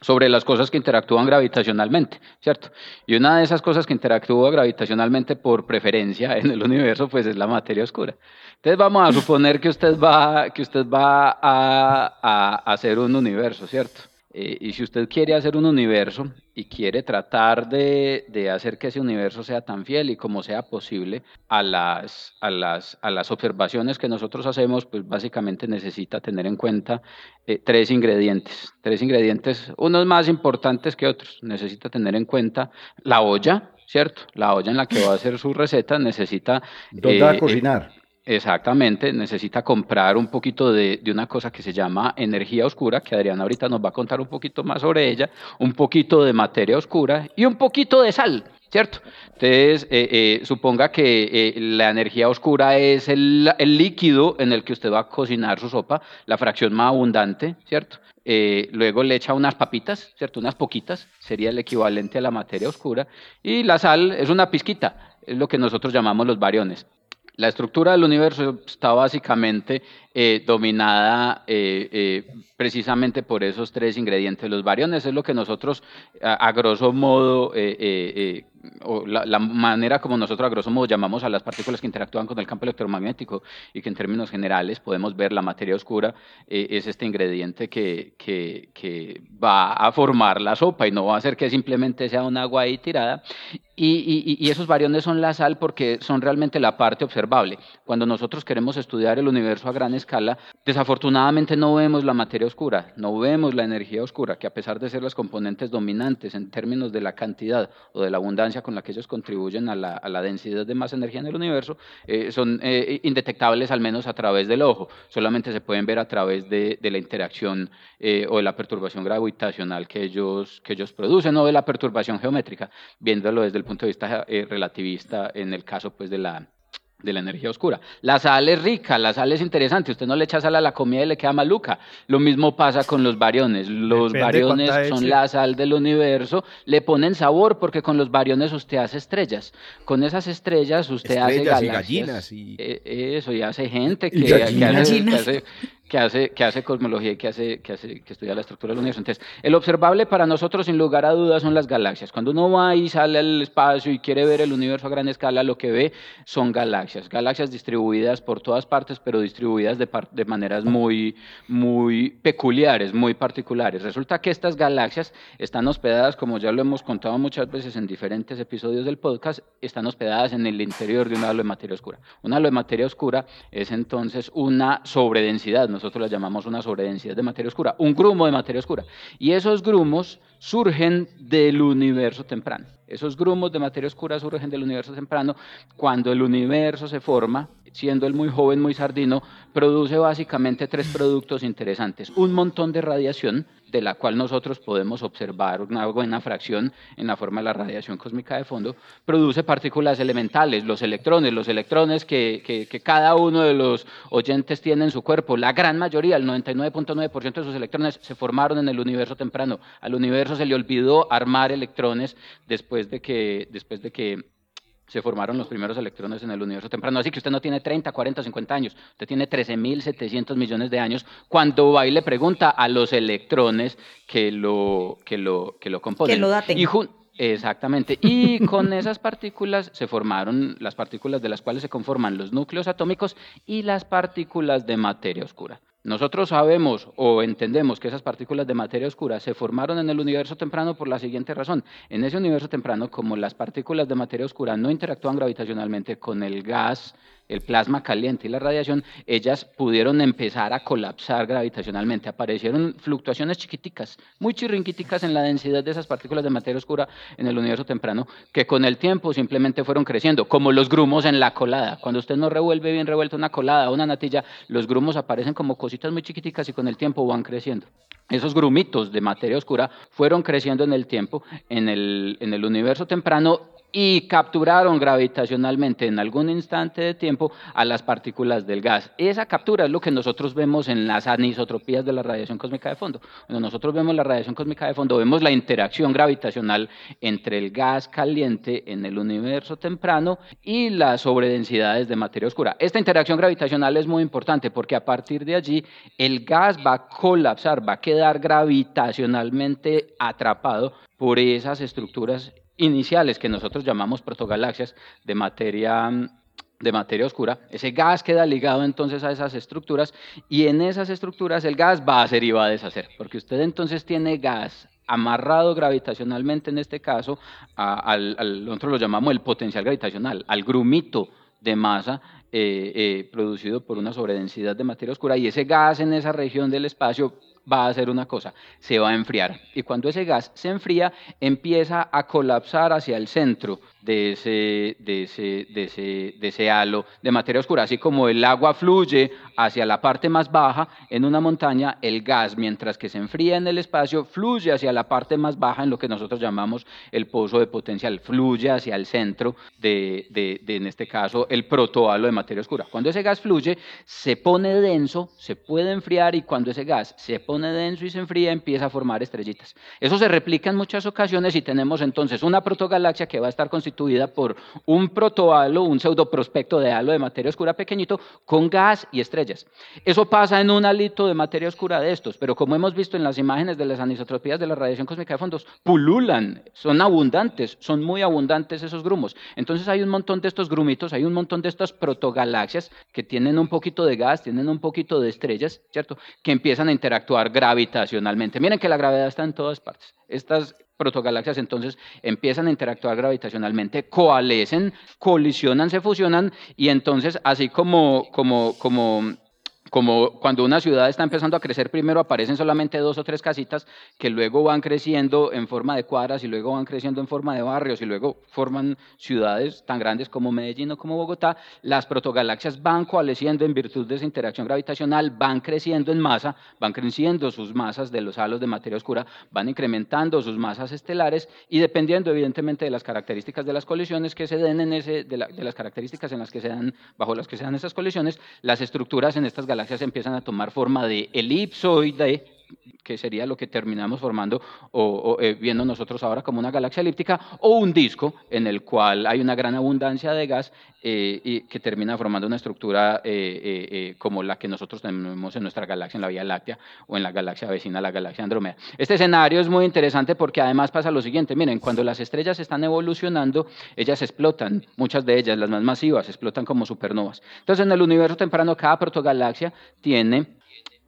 sobre las cosas que interactúan gravitacionalmente, ¿cierto? Y una de esas cosas que interactúa gravitacionalmente por preferencia en el universo, pues es la materia oscura. Entonces vamos a suponer que usted va, que usted va a, a hacer un universo, ¿cierto? Eh, y si usted quiere hacer un universo y quiere tratar de, de hacer que ese universo sea tan fiel y como sea posible a las, a, las, a las observaciones que nosotros hacemos, pues básicamente necesita tener en cuenta eh, tres ingredientes. Tres ingredientes, unos más importantes que otros. Necesita tener en cuenta la olla, ¿cierto? La olla en la que va a hacer su receta necesita... ¿Dónde va eh, a cocinar? Exactamente, necesita comprar un poquito de, una cosa que se llama energía oscura, que Adriana ahorita nos va a contar un poquito más sobre ella, un poquito de materia oscura y un poquito de sal, ¿cierto? Entonces, eh, eh, suponga que eh, la energía oscura es el, el líquido en el que usted va a cocinar su sopa, la fracción más abundante, ¿cierto? Eh, luego le echa unas papitas, ¿cierto? Unas poquitas, sería el equivalente a la materia oscura. Y la sal es una pizquita, es lo que nosotros llamamos los variones. La estructura del universo está básicamente eh, dominada eh, eh, precisamente por esos tres ingredientes. Los variones es lo que nosotros, a, grosso modo, o la, manera como nosotros a grosso modo llamamos a las partículas que interactúan con el campo electromagnético y que en términos generales podemos ver la materia oscura, es este ingrediente que, va a formar la sopa y no va a hacer que simplemente sea un agua ahí tirada. Y esos variones son la sal porque son realmente la parte observable. Cuando nosotros queremos estudiar el universo a gran escala, desafortunadamente no vemos la materia oscura, no vemos la energía oscura, que a pesar de ser las componentes dominantes en términos de la cantidad o de la abundancia con la que ellos contribuyen a la, densidad de más energía en el universo, eh, son eh, indetectables al menos a través del ojo. Solamente se pueden ver a través de, de la interacción eh, o de la perturbación gravitacional que ellos, que ellos producen o de la perturbación geométrica, viéndolo desde el punto de vista eh, relativista en el caso pues de la, de la energía oscura. La sal es rica, la sal es interesante. Usted no le echa sal a la comida y le queda maluca. Lo mismo pasa con los variones. Los Depende variones son la sal del universo. Le ponen sabor porque con los variones usted hace estrellas. Con esas estrellas usted hace Estrellas y galaxias. gallinas y- Eh, eso, y hace gente Y que, gallinas. hace, que, hace, que, hace, que hace cosmología y que, hace, que, hace, que estudia la estructura del universo. Entonces, el observable para nosotros, sin lugar a dudas, son las galaxias. Cuando uno va y sale al espacio y quiere ver el universo a gran escala, lo que ve son galaxias. Galaxias distribuidas por todas partes, pero distribuidas de, par- de maneras muy, muy peculiares, muy particulares. Resulta que estas galaxias están hospedadas, como ya lo hemos contado muchas veces en diferentes episodios del podcast, están hospedadas en el interior de un halo de materia oscura. Un halo de materia oscura es entonces una sobredensidad, nosotros la llamamos una sobredensidad de materia oscura, un grumo de materia oscura. Y esos grumos surgen del universo temprano. Esos grumos de materia oscura surgen del universo temprano cuando el universo se forma, siendo él muy joven, muy sardino, produce básicamente tres productos interesantes. Un montón de radiación, de la cual nosotros podemos observar una buena fracción en la forma de la radiación cósmica de fondo, produce partículas elementales, los electrones, los electrones que, que- que cada uno de los oyentes tiene en su cuerpo, la gran mayoría, el 99.9% de sus electrones se formaron en el universo temprano. Al universo se le olvidó armar electrones después de que, después de que se formaron los primeros electrones en el universo temprano. Así que usted no tiene 30, 40, 50 años, usted tiene 13.700 millones de años cuando va y le pregunta a los electrones que lo, que lo, que lo componen. Que lo daten. Y Exactamente. Y con esas partículas se formaron las partículas de las cuales se conforman los núcleos atómicos y las partículas de materia oscura. Nosotros sabemos o entendemos que esas partículas de materia oscura se formaron en el universo temprano por la siguiente razón. En ese universo temprano, como las partículas de materia oscura no interactúan gravitacionalmente con el gas, el plasma caliente y la radiación, ellas pudieron empezar a colapsar gravitacionalmente. Aparecieron fluctuaciones chiquiticas, muy chirrinquiticas en la densidad de esas partículas de materia oscura en el universo temprano, que con el tiempo simplemente fueron creciendo, como los grumos en la colada. Cuando usted no revuelve bien revuelta una colada o una natilla, los grumos aparecen como cositas muy chiquiticas y con el tiempo van creciendo. Esos grumitos de materia oscura fueron creciendo en el tiempo, en el, en el universo temprano, y capturaron gravitacionalmente en algún instante de tiempo a las partículas del gas. Esa captura es lo que nosotros vemos en las anisotropías de la radiación cósmica de fondo. Cuando nosotros vemos la radiación cósmica de fondo, vemos la interacción gravitacional entre el gas caliente en el universo temprano y las sobredensidades de materia oscura. Esta interacción gravitacional es muy importante porque a partir de allí el gas va a colapsar, va a quedar gravitacionalmente atrapado por esas estructuras iniciales que nosotros llamamos protogalaxias de materia de materia oscura, ese gas queda ligado entonces a esas estructuras y en esas estructuras el gas va a hacer y va a deshacer, porque usted entonces tiene gas amarrado gravitacionalmente en este caso, al, al- lo llamamos el potencial gravitacional, al grumito de masa eh, eh, producido por una sobredensidad de materia oscura y ese gas en esa región del espacio va a hacer una cosa, se va a enfriar. Y cuando ese gas se enfría, empieza a colapsar hacia el centro de ese, de ese, de ese, de ese halo de materia oscura. Así como el agua fluye hacia la parte más baja en una montaña, el gas, mientras que se enfría en el espacio, fluye hacia la parte más baja en lo que nosotros llamamos el pozo de potencial, fluye hacia el centro de, de- de, en este caso, el protohalo de materia oscura. Cuando ese gas fluye, se pone denso, se puede enfriar y cuando ese gas se pone denso y se enfría, empieza a formar estrellitas. Eso se replica en muchas ocasiones y tenemos entonces una protogalaxia que va a estar constituida por un protohalo, un pseudoprospecto de halo de materia oscura pequeñito con gas y estrellas. Eso pasa en un halito de materia oscura de estos, pero como hemos visto en las imágenes de las anisotropías de la radiación cósmica de fondos, pululan, son abundantes, son muy abundantes esos grumos. Entonces hay un montón de estos grumitos, hay un montón de estas protogalaxias que tienen un poquito de gas, tienen un poquito de estrellas, ¿cierto? Que empiezan a interactuar gravitacionalmente. Miren que la gravedad está en todas partes. Estas protogalaxias entonces empiezan a interactuar gravitacionalmente, coalescen, colisionan, se fusionan y entonces así como, como, como, como cuando una ciudad está empezando a crecer, primero aparecen solamente dos o tres casitas que luego van creciendo en forma de cuadras y luego van creciendo en forma de barrios y luego forman ciudades tan grandes como Medellín o como Bogotá, las protogalaxias van coalesciendo en virtud de esa interacción gravitacional, van creciendo en masa, van creciendo sus masas de los halos de materia oscura, van incrementando sus masas estelares y dependiendo evidentemente de las características de las colisiones que se den en ese, de, la- las características en las que se dan, bajo las que se dan esas colisiones, las estructuras en estas galaxias empiezan a tomar forma de elipsoide, que sería lo que terminamos formando o, eh, viendo nosotros ahora como una galaxia elíptica, o un disco en el cual hay una gran abundancia de gas eh, y que termina formando una estructura eh, eh, como la que nosotros tenemos en nuestra galaxia, en la Vía Láctea, o en la galaxia vecina, la galaxia Andrómeda. Este escenario es muy interesante porque además pasa lo siguiente, miren, cuando las estrellas están evolucionando, ellas explotan, muchas de ellas, las más masivas, explotan como supernovas. Entonces, en el universo temprano, cada protogalaxia tiene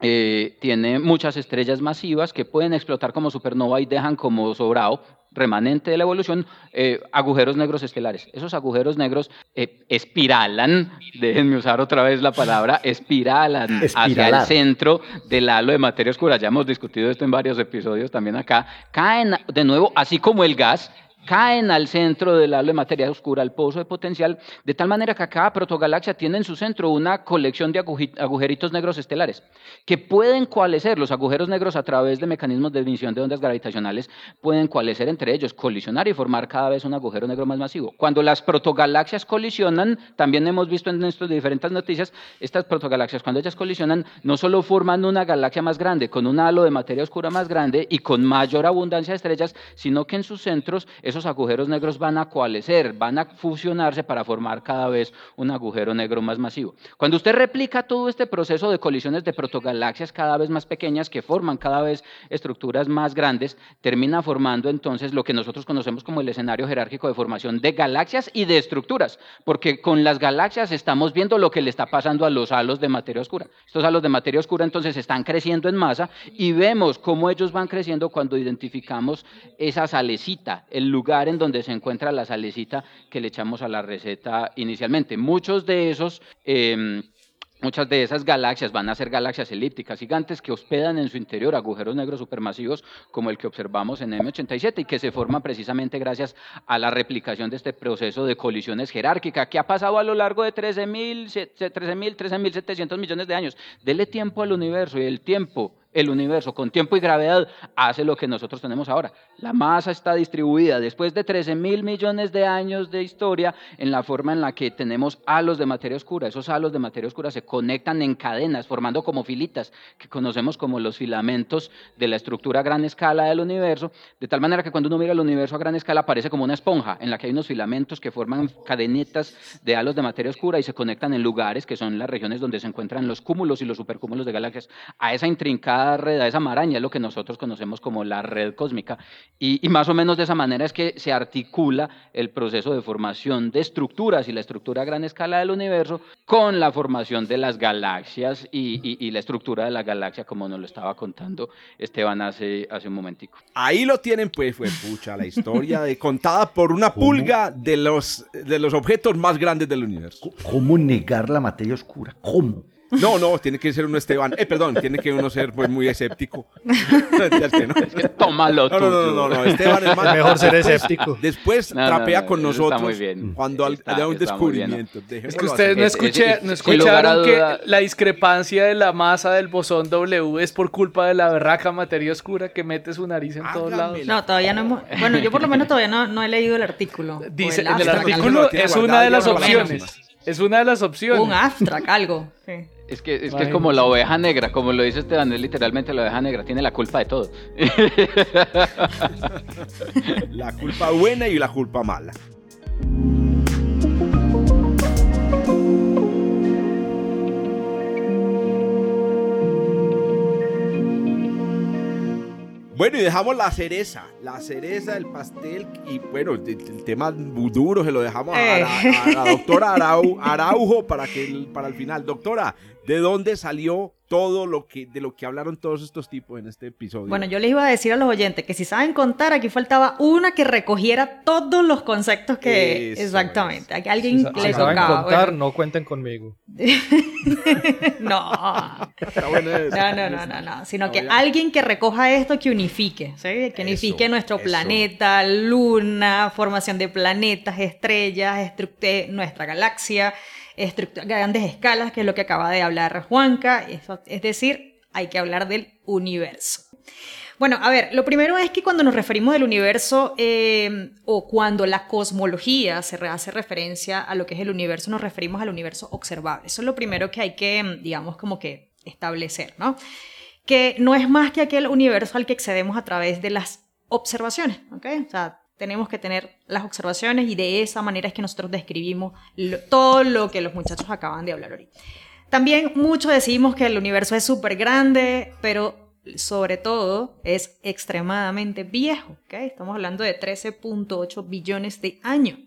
eh, tiene muchas estrellas masivas que pueden explotar como supernova y dejan como sobrado, remanente de la evolución, eh, agujeros negros estelares. Esos agujeros negros eh, espiralan, déjenme usar otra vez la palabra, espiralan hacia el centro del halo de materia oscura. Ya hemos discutido esto en varios episodios también acá. Caen de nuevo, así como el gas, caen al centro del halo de materia oscura, al pozo de potencial, de tal manera que cada protogalaxia tiene en su centro una colección de agujeritos negros estelares que pueden coalescer, los agujeros negros a través de mecanismos de emisión de ondas gravitacionales pueden coalescer entre ellos, colisionar y formar cada vez un agujero negro más masivo. Cuando las protogalaxias colisionan, también hemos visto en estas diferentes noticias, estas protogalaxias cuando ellas colisionan no solo forman una galaxia más grande, con un halo de materia oscura más grande y con mayor abundancia de estrellas, sino que en sus centros esos agujeros negros van a coalescer, van a fusionarse para formar cada vez un agujero negro más masivo. Cuando usted replica todo este proceso de colisiones de protogalaxias cada vez más pequeñas que forman cada vez estructuras más grandes, termina formando entonces lo que nosotros conocemos como el escenario jerárquico de formación de galaxias y de estructuras, porque con las galaxias estamos viendo lo que le está pasando a los halos de materia oscura. Estos halos de materia oscura entonces están creciendo en masa y vemos cómo ellos van creciendo cuando identificamos esa salecita, el lugar en donde se encuentra la salecita que le echamos a la receta inicialmente. Muchos de esos... Em, Muchas de esas galaxias van a ser galaxias elípticas gigantes que hospedan en su interior agujeros negros supermasivos como el que observamos en M87 y que se forman precisamente gracias a la replicación de este proceso de colisiones jerárquica que ha pasado a lo largo de 13.000, 13.700 millones de años. Dele tiempo al universo y el tiempo el universo con tiempo y gravedad hace lo que nosotros tenemos ahora. La masa está distribuida después de 13 mil millones de años de historia en la forma en la que tenemos halos de materia oscura. Esos halos de materia oscura se conectan en cadenas, formando como filitas, que conocemos como los filamentos de la estructura a gran escala del universo, de tal manera que cuando uno mira el universo a gran escala parece como una esponja en la que hay unos filamentos que forman cadenitas de halos de materia oscura y se conectan en lugares que son las regiones donde se encuentran los cúmulos y los supercúmulos de galaxias. A esa intrincada red, a esa maraña, es lo que nosotros conocemos como la red cósmica. Y, más o menos de esa manera es que se articula el proceso de formación de estructuras y la estructura a gran escala del universo con la formación de las galaxias y, la estructura de la galaxia, como nos lo estaba contando Esteban hace, hace un momentico. Ahí lo tienen, pues, fue pucha, la historia de, contada por una pulga de los, de los objetos más grandes del universo. ¿Cómo negar la materia oscura? ¿Cómo? No, no, tiene que ser uno Esteban. Eh, perdón, tiene que uno ser pues muy escéptico. Tómalo tú. No, no, no, no, Esteban es más. Mejor ser escéptico. Después trapea con nosotros cuando haya un descubrimiento. Es que ustedes no, escuché, no escucharon que la discrepancia de la masa del bosón W es por culpa de la berraca materia oscura que mete su nariz en todos lados. No, todavía no hemos. Bueno, yo por lo menos todavía no, no he leído el artículo. Dice, en el artículo es una de las opciones. Es una de las opciones. Un abstract, algo. Es que, es, que es como la oveja negra, como lo dice Esteban, es literalmente la oveja negra, tiene la culpa de todo. la culpa buena y la culpa mala. Bueno, y dejamos la cereza, la cereza del pastel. Y bueno, el, tema duro se lo dejamos a, la, eh. doctora Araujo para, que, para el final. Doctora, ¿de dónde salió todo lo que, de lo que hablaron todos estos tipos en este episodio. Bueno, yo les iba a decir a los oyentes que si saben contar, aquí faltaba una que recogiera todos los conceptos que... exactamente, aquí alguien si, le si saben contar, no cuenten conmigo. no. no, no, no, no, no, sino que alguien que recoja esto, que unifique, ¿sí? Que unifique nuestro planeta, luna, formación de planetas, estrellas, nuestra galaxia grandes escalas, que es lo que acaba de hablar Juanca, es decir, hay que hablar del universo. Bueno, a ver, lo primero es que cuando nos referimos del universo em, o cuando la cosmología se hace referencia a lo que es el universo, nos referimos al universo observable. Eso es lo primero que hay que, digamos, como que establecer, ¿no? Que no es más que aquel universo al que accedemos a través de las observaciones, ¿ok? O sea, tenemos que tener las observaciones y de esa manera es que nosotros describimos todo lo que los muchachos acaban de hablar ahorita. También mucho decimos que el universo es súper grande, pero sobre todo es extremadamente viejo. ¿okay? Estamos hablando de 13.8 billones de años.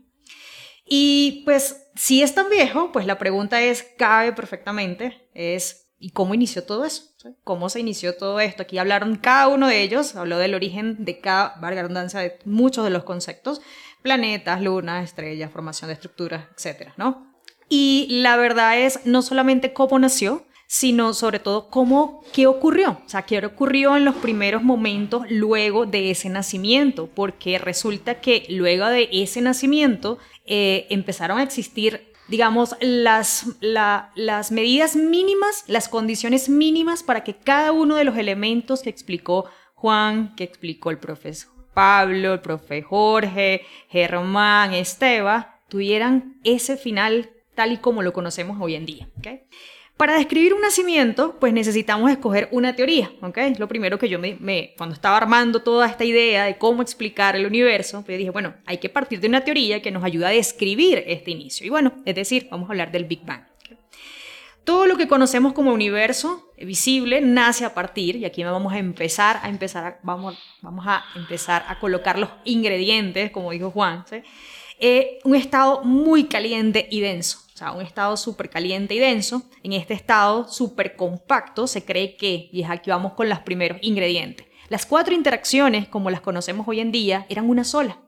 Y pues si es tan viejo, pues la pregunta es, cabe perfectamente, es ¿Y cómo inició todo eso? ¿Cómo se inició todo esto? Aquí hablaron cada uno de ellos, habló del origen de cada, valga redundancia, de muchos de los conceptos, planetas, lunas, estrellas, formación de estructuras, etcétera, ¿no? Y la verdad es no solamente cómo nació, sino sobre todo cómo, qué ocurrió, o sea, qué ocurrió en los primeros momentos luego de ese nacimiento, porque resulta que luego de ese nacimiento eh, empezaron a existir digamos, las, las medidas mínimas, las condiciones mínimas para que cada uno de los elementos que explicó Juan, que explicó el profesor Pablo, el profe Jorge, Germán, Esteba, tuvieran ese final tal y como lo conocemos hoy en día. Para describir un nacimiento, pues necesitamos escoger una teoría, ¿ok? Es lo primero que yo me, cuando estaba armando toda esta idea de cómo explicar el universo, pues dije, bueno, hay que partir de una teoría que nos ayuda a describir este inicio. Y bueno, es decir, vamos a hablar del Big Bang. Todo lo que conocemos como universo visible nace a partir, y aquí vamos a empezar a empezar, vamos, vamos a empezar a colocar los ingredientes, como dijo Juan, ¿sí? Eh, un estado muy caliente y denso. O sea, un estado súper caliente y denso. En este estado súper compacto se cree que, y es aquí vamos con los primeros ingredientes, las cuatro interacciones, como las conocemos hoy en día, eran una sola.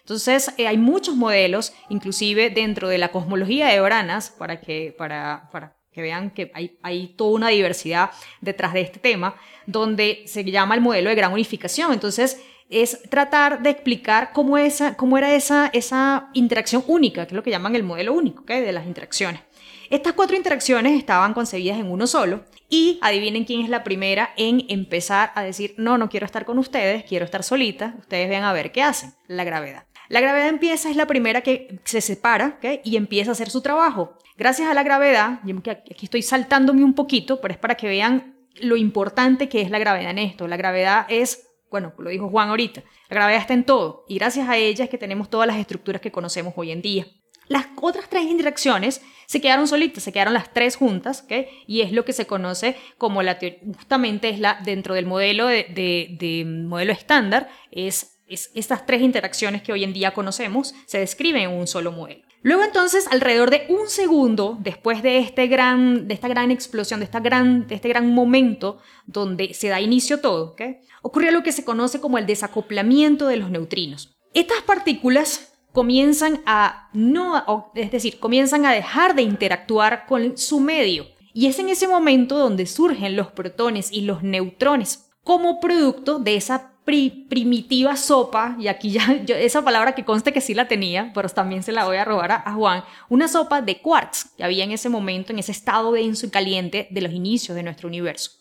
Entonces, eh, hay muchos modelos, inclusive dentro de la cosmología de Oranas, para que, para, para que vean que hay, hay, toda una diversidad detrás de este tema, donde se llama el modelo de gran unificación. Entonces, es tratar de explicar cómo, esa, cómo era esa, esa interacción única, que es lo que llaman el modelo único de las interacciones. Estas cuatro interacciones estaban concebidas en uno solo y adivinen quién es la primera en empezar a decir, no, no quiero estar con ustedes, quiero estar solita, ustedes vean a ver qué hacen, la gravedad. La gravedad empieza, es la primera que se separa y empieza a hacer su trabajo. Gracias a la gravedad, aquí estoy saltándome un poquito, pero es para que vean lo importante que es la gravedad en esto. La gravedad es bueno, lo dijo Juan ahorita, la gravedad está en todo y gracias a ella es que tenemos todas las estructuras que conocemos hoy en día. Las otras tres interacciones se quedaron solitas, se quedaron las tres juntas, ¿okay? y es lo que se conoce como la teoría, justamente es la, dentro del modelo, de, modelo estándar, es, es estas tres interacciones que hoy en día conocemos se describen en un solo modelo. Luego entonces, alrededor de un segundo después de, este esta gran explosión, de este gran momento donde se da inicio todo, ocurre lo que se conoce como el desacoplamiento de los neutrinos. Estas partículas comienzan a no, es decir, comienzan a dejar de interactuar con su medio. Y es en ese momento donde surgen los protones y los neutrones como producto de esa primitiva sopa, y aquí ya esa palabra que conste que sí la tenía, pero también se la voy a robar a, Juan, una sopa de quarks que había en ese momento, en ese estado denso y caliente de los inicios de nuestro universo.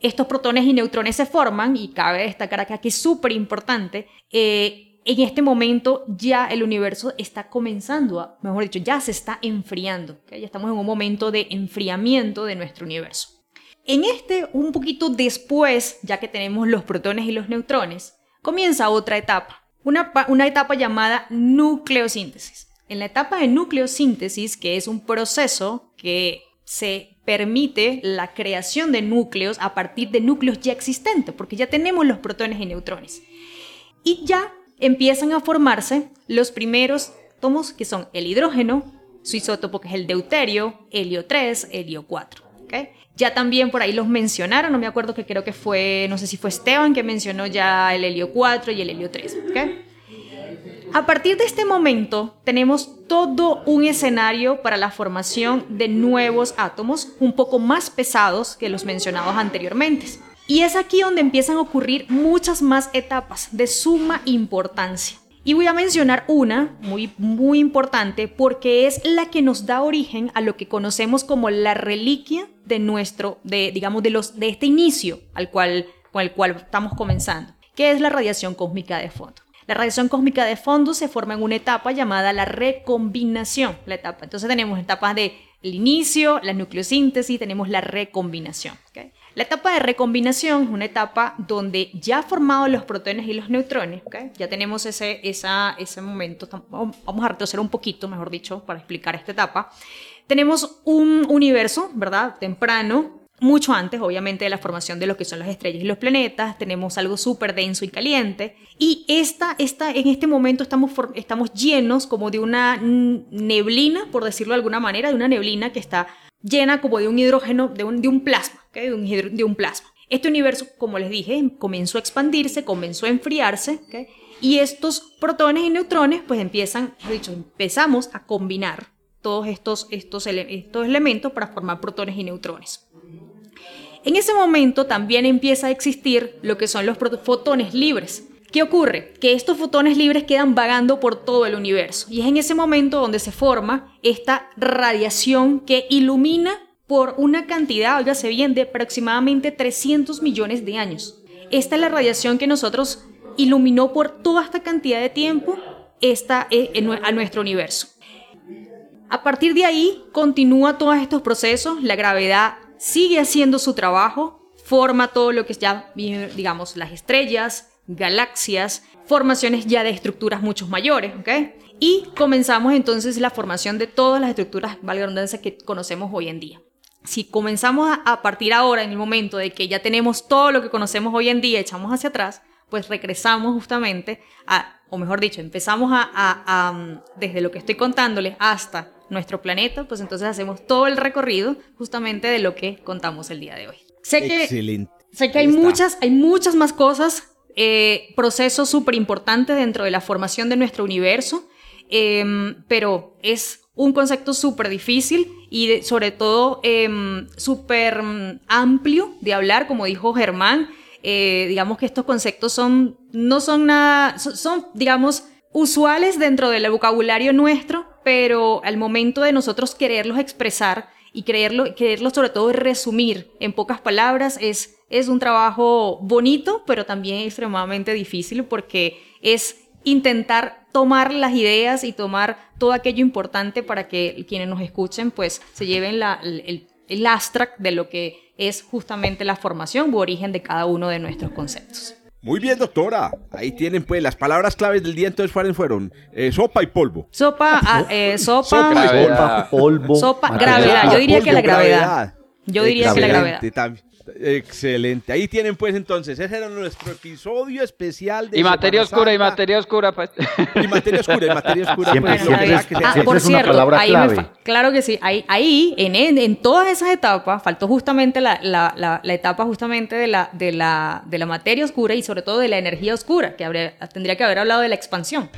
Estos protones y neutrones se forman, y cabe destacar acá que es súper importante, eh, en este momento ya el universo está comenzando, a, mejor dicho, ya se está enfriando, ya estamos en un momento de enfriamiento de nuestro universo. En este, un poquito después, ya que tenemos los protones y los neutrones, comienza otra etapa, una, etapa llamada nucleosíntesis. En la etapa de nucleosíntesis, que es un proceso que se permite la creación de núcleos a partir de núcleos ya existentes, porque ya tenemos los protones y neutrones. Y ya empiezan a formarse los primeros átomos que son el hidrógeno, su isótopo que es el deuterio, helio 3, helio 4. ¿okay? Ya también por ahí los mencionaron, no me acuerdo que creo que fue, no sé si fue Esteban que mencionó ya el helio 4 y el helio 3. A partir de este momento tenemos todo un escenario para la formación de nuevos átomos un poco más pesados que los mencionados anteriormente. Y es aquí donde empiezan a ocurrir muchas más etapas de suma importancia. Y voy a mencionar una muy, muy importante porque es la que nos da origen a lo que conocemos como la reliquia de nuestro, de, digamos, de, los, de este inicio al cual, con el cual estamos comenzando, que es la radiación cósmica de fondo. La radiación cósmica de fondo se forma en una etapa llamada la recombinación. La etapa. Entonces tenemos etapas de el inicio, la nucleosíntesis, tenemos la recombinación. La etapa de recombinación es una etapa donde ya formados los protones y los neutrones, ya tenemos ese, esa, ese momento, vamos a retroceder un poquito, mejor dicho, para explicar esta etapa. Tenemos un universo, ¿verdad? Temprano, mucho antes, obviamente, de la formación de lo que son las estrellas y los planetas. Tenemos algo súper denso y caliente. Y esta, esta, en este momento estamos, estamos llenos como de una neblina, por decirlo de alguna manera, de una neblina que está llena como de un hidrógeno, de un, de un plasma, de, un de, un plasma. Este universo, como les dije, comenzó a expandirse, comenzó a enfriarse, y estos protones y neutrones pues empiezan, dicho, empezamos a combinar todos estos, estos, estos elementos para formar protones y neutrones. En ese momento también empieza a existir lo que son los fotones libres. ¿Qué ocurre? Que estos fotones libres quedan vagando por todo el universo y es en ese momento donde se forma esta radiación que ilumina por una cantidad, óigase bien, de aproximadamente 300 millones de años. Esta es la radiación que nosotros iluminó por toda esta cantidad de tiempo esta, eh, a nuestro universo. A partir de ahí, continúa todos estos procesos, la gravedad sigue haciendo su trabajo, forma todo lo que ya, digamos, las estrellas, galaxias, formaciones ya de estructuras mucho mayores, ¿ok? Y comenzamos entonces la formación de todas las estructuras, valga redundancia, que conocemos hoy en día. Si comenzamos a partir ahora, en el momento de que ya tenemos todo lo que conocemos hoy en día, echamos hacia atrás, pues regresamos justamente a, o mejor dicho, empezamos a, desde lo que estoy contándoles hasta nuestro planeta, pues entonces hacemos todo el recorrido justamente de lo que contamos el día de hoy. Sé que, Excelente. Sé que hay muchas, hay muchas más cosas eh, procesos súper importantes dentro de la formación de nuestro universo, em, pero es un concepto súper difícil y sobre todo em, súper mm, amplio de hablar, como dijo Germán. Eh, digamos que estos conceptos son, no son nada, son, digamos, usuales dentro del vocabulario nuestro, pero al momento de nosotros quererlos expresar y quererlo, quererlo sobre todo resumir en pocas palabras es es un trabajo bonito, pero también extremadamente difícil porque es intentar tomar las ideas y tomar todo aquello importante para que quienes nos escuchen pues se lleven la, el, el abstract de lo que es justamente la formación u origen de cada uno de nuestros conceptos. Muy bien, doctora. Ahí tienen pues las palabras claves del día entonces fueron, fueron eh, sopa y polvo. Sopa, ah, eh, sopa, Sopa, Gravedad. polvo, sopa, gravedad. Yo diría que la gravedad. Yo diría que la gravedad. Excelente. Ahí tienen pues entonces, ese era nuestro episodio especial de Y materia Semana oscura, y materia oscura. pues. Y materia oscura, y materia oscura. Siempre, pues, siempre es- que sea. Ah, siempre por es una cierto, palabra ahí clave. claro que sí. Ahí, ahí en, en, en todas esas etapas, faltó justamente la, la, la, la etapa justamente de la, de, la, de la materia oscura y sobre todo de la energía oscura, que habría- tendría que haber hablado de la expansión.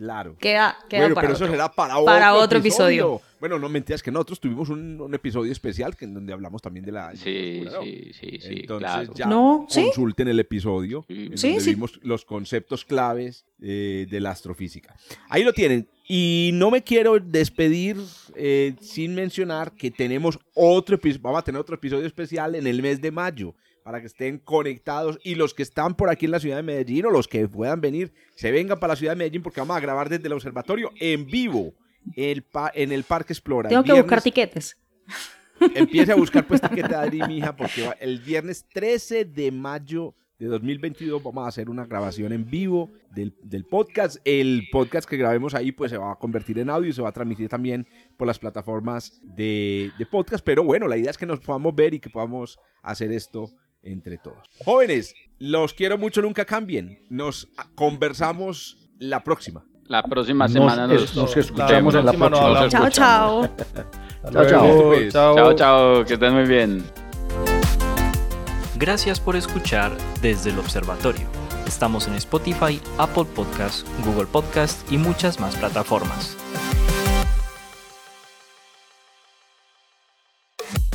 Claro. Queda, queda Bueno, para pero otro. eso será para otro, Para otro episodio. Bueno, no mentiras que nosotros tuvimos un, un episodio especial que en donde hablamos también de la Sí, sí, sí, sí, Entonces claro. ya No, ¿sí? consulten el episodio Sí. en donde sí. vimos los conceptos claves eh, de la astrofísica. Ahí lo tienen. Y no me quiero despedir eh, sin mencionar que tenemos otro episodio, vamos a tener otro episodio especial en el mes de mayo para que estén conectados y los que están por aquí en la ciudad de Medellín o los que puedan venir, se vengan para la ciudad de Medellín porque vamos a grabar desde el observatorio en vivo el en el Parque Explora. Tengo que buscar tiquetes. Empiece a buscar pues tiquete Adri, mija, porque va- el viernes 13 de mayo de 2022 vamos a hacer una grabación en vivo del, del podcast. El podcast que grabemos ahí pues se va a convertir en audio y se va a transmitir también por las plataformas de, de podcast. Pero bueno, la idea es que nos podamos ver y que podamos hacer esto entre todos. Jóvenes, los quiero mucho, nunca cambien. Nos conversamos la próxima. La próxima Nos- semana nos, es- nos escuchamos en la próxima nos próxima. hablamos. Chao, chao. Chao, chao. Chao, chao, que estén muy bien. Gracias por escuchar desde el observatorio. Estamos en Spotify, Apple Podcast, Google Podcast y muchas más plataformas.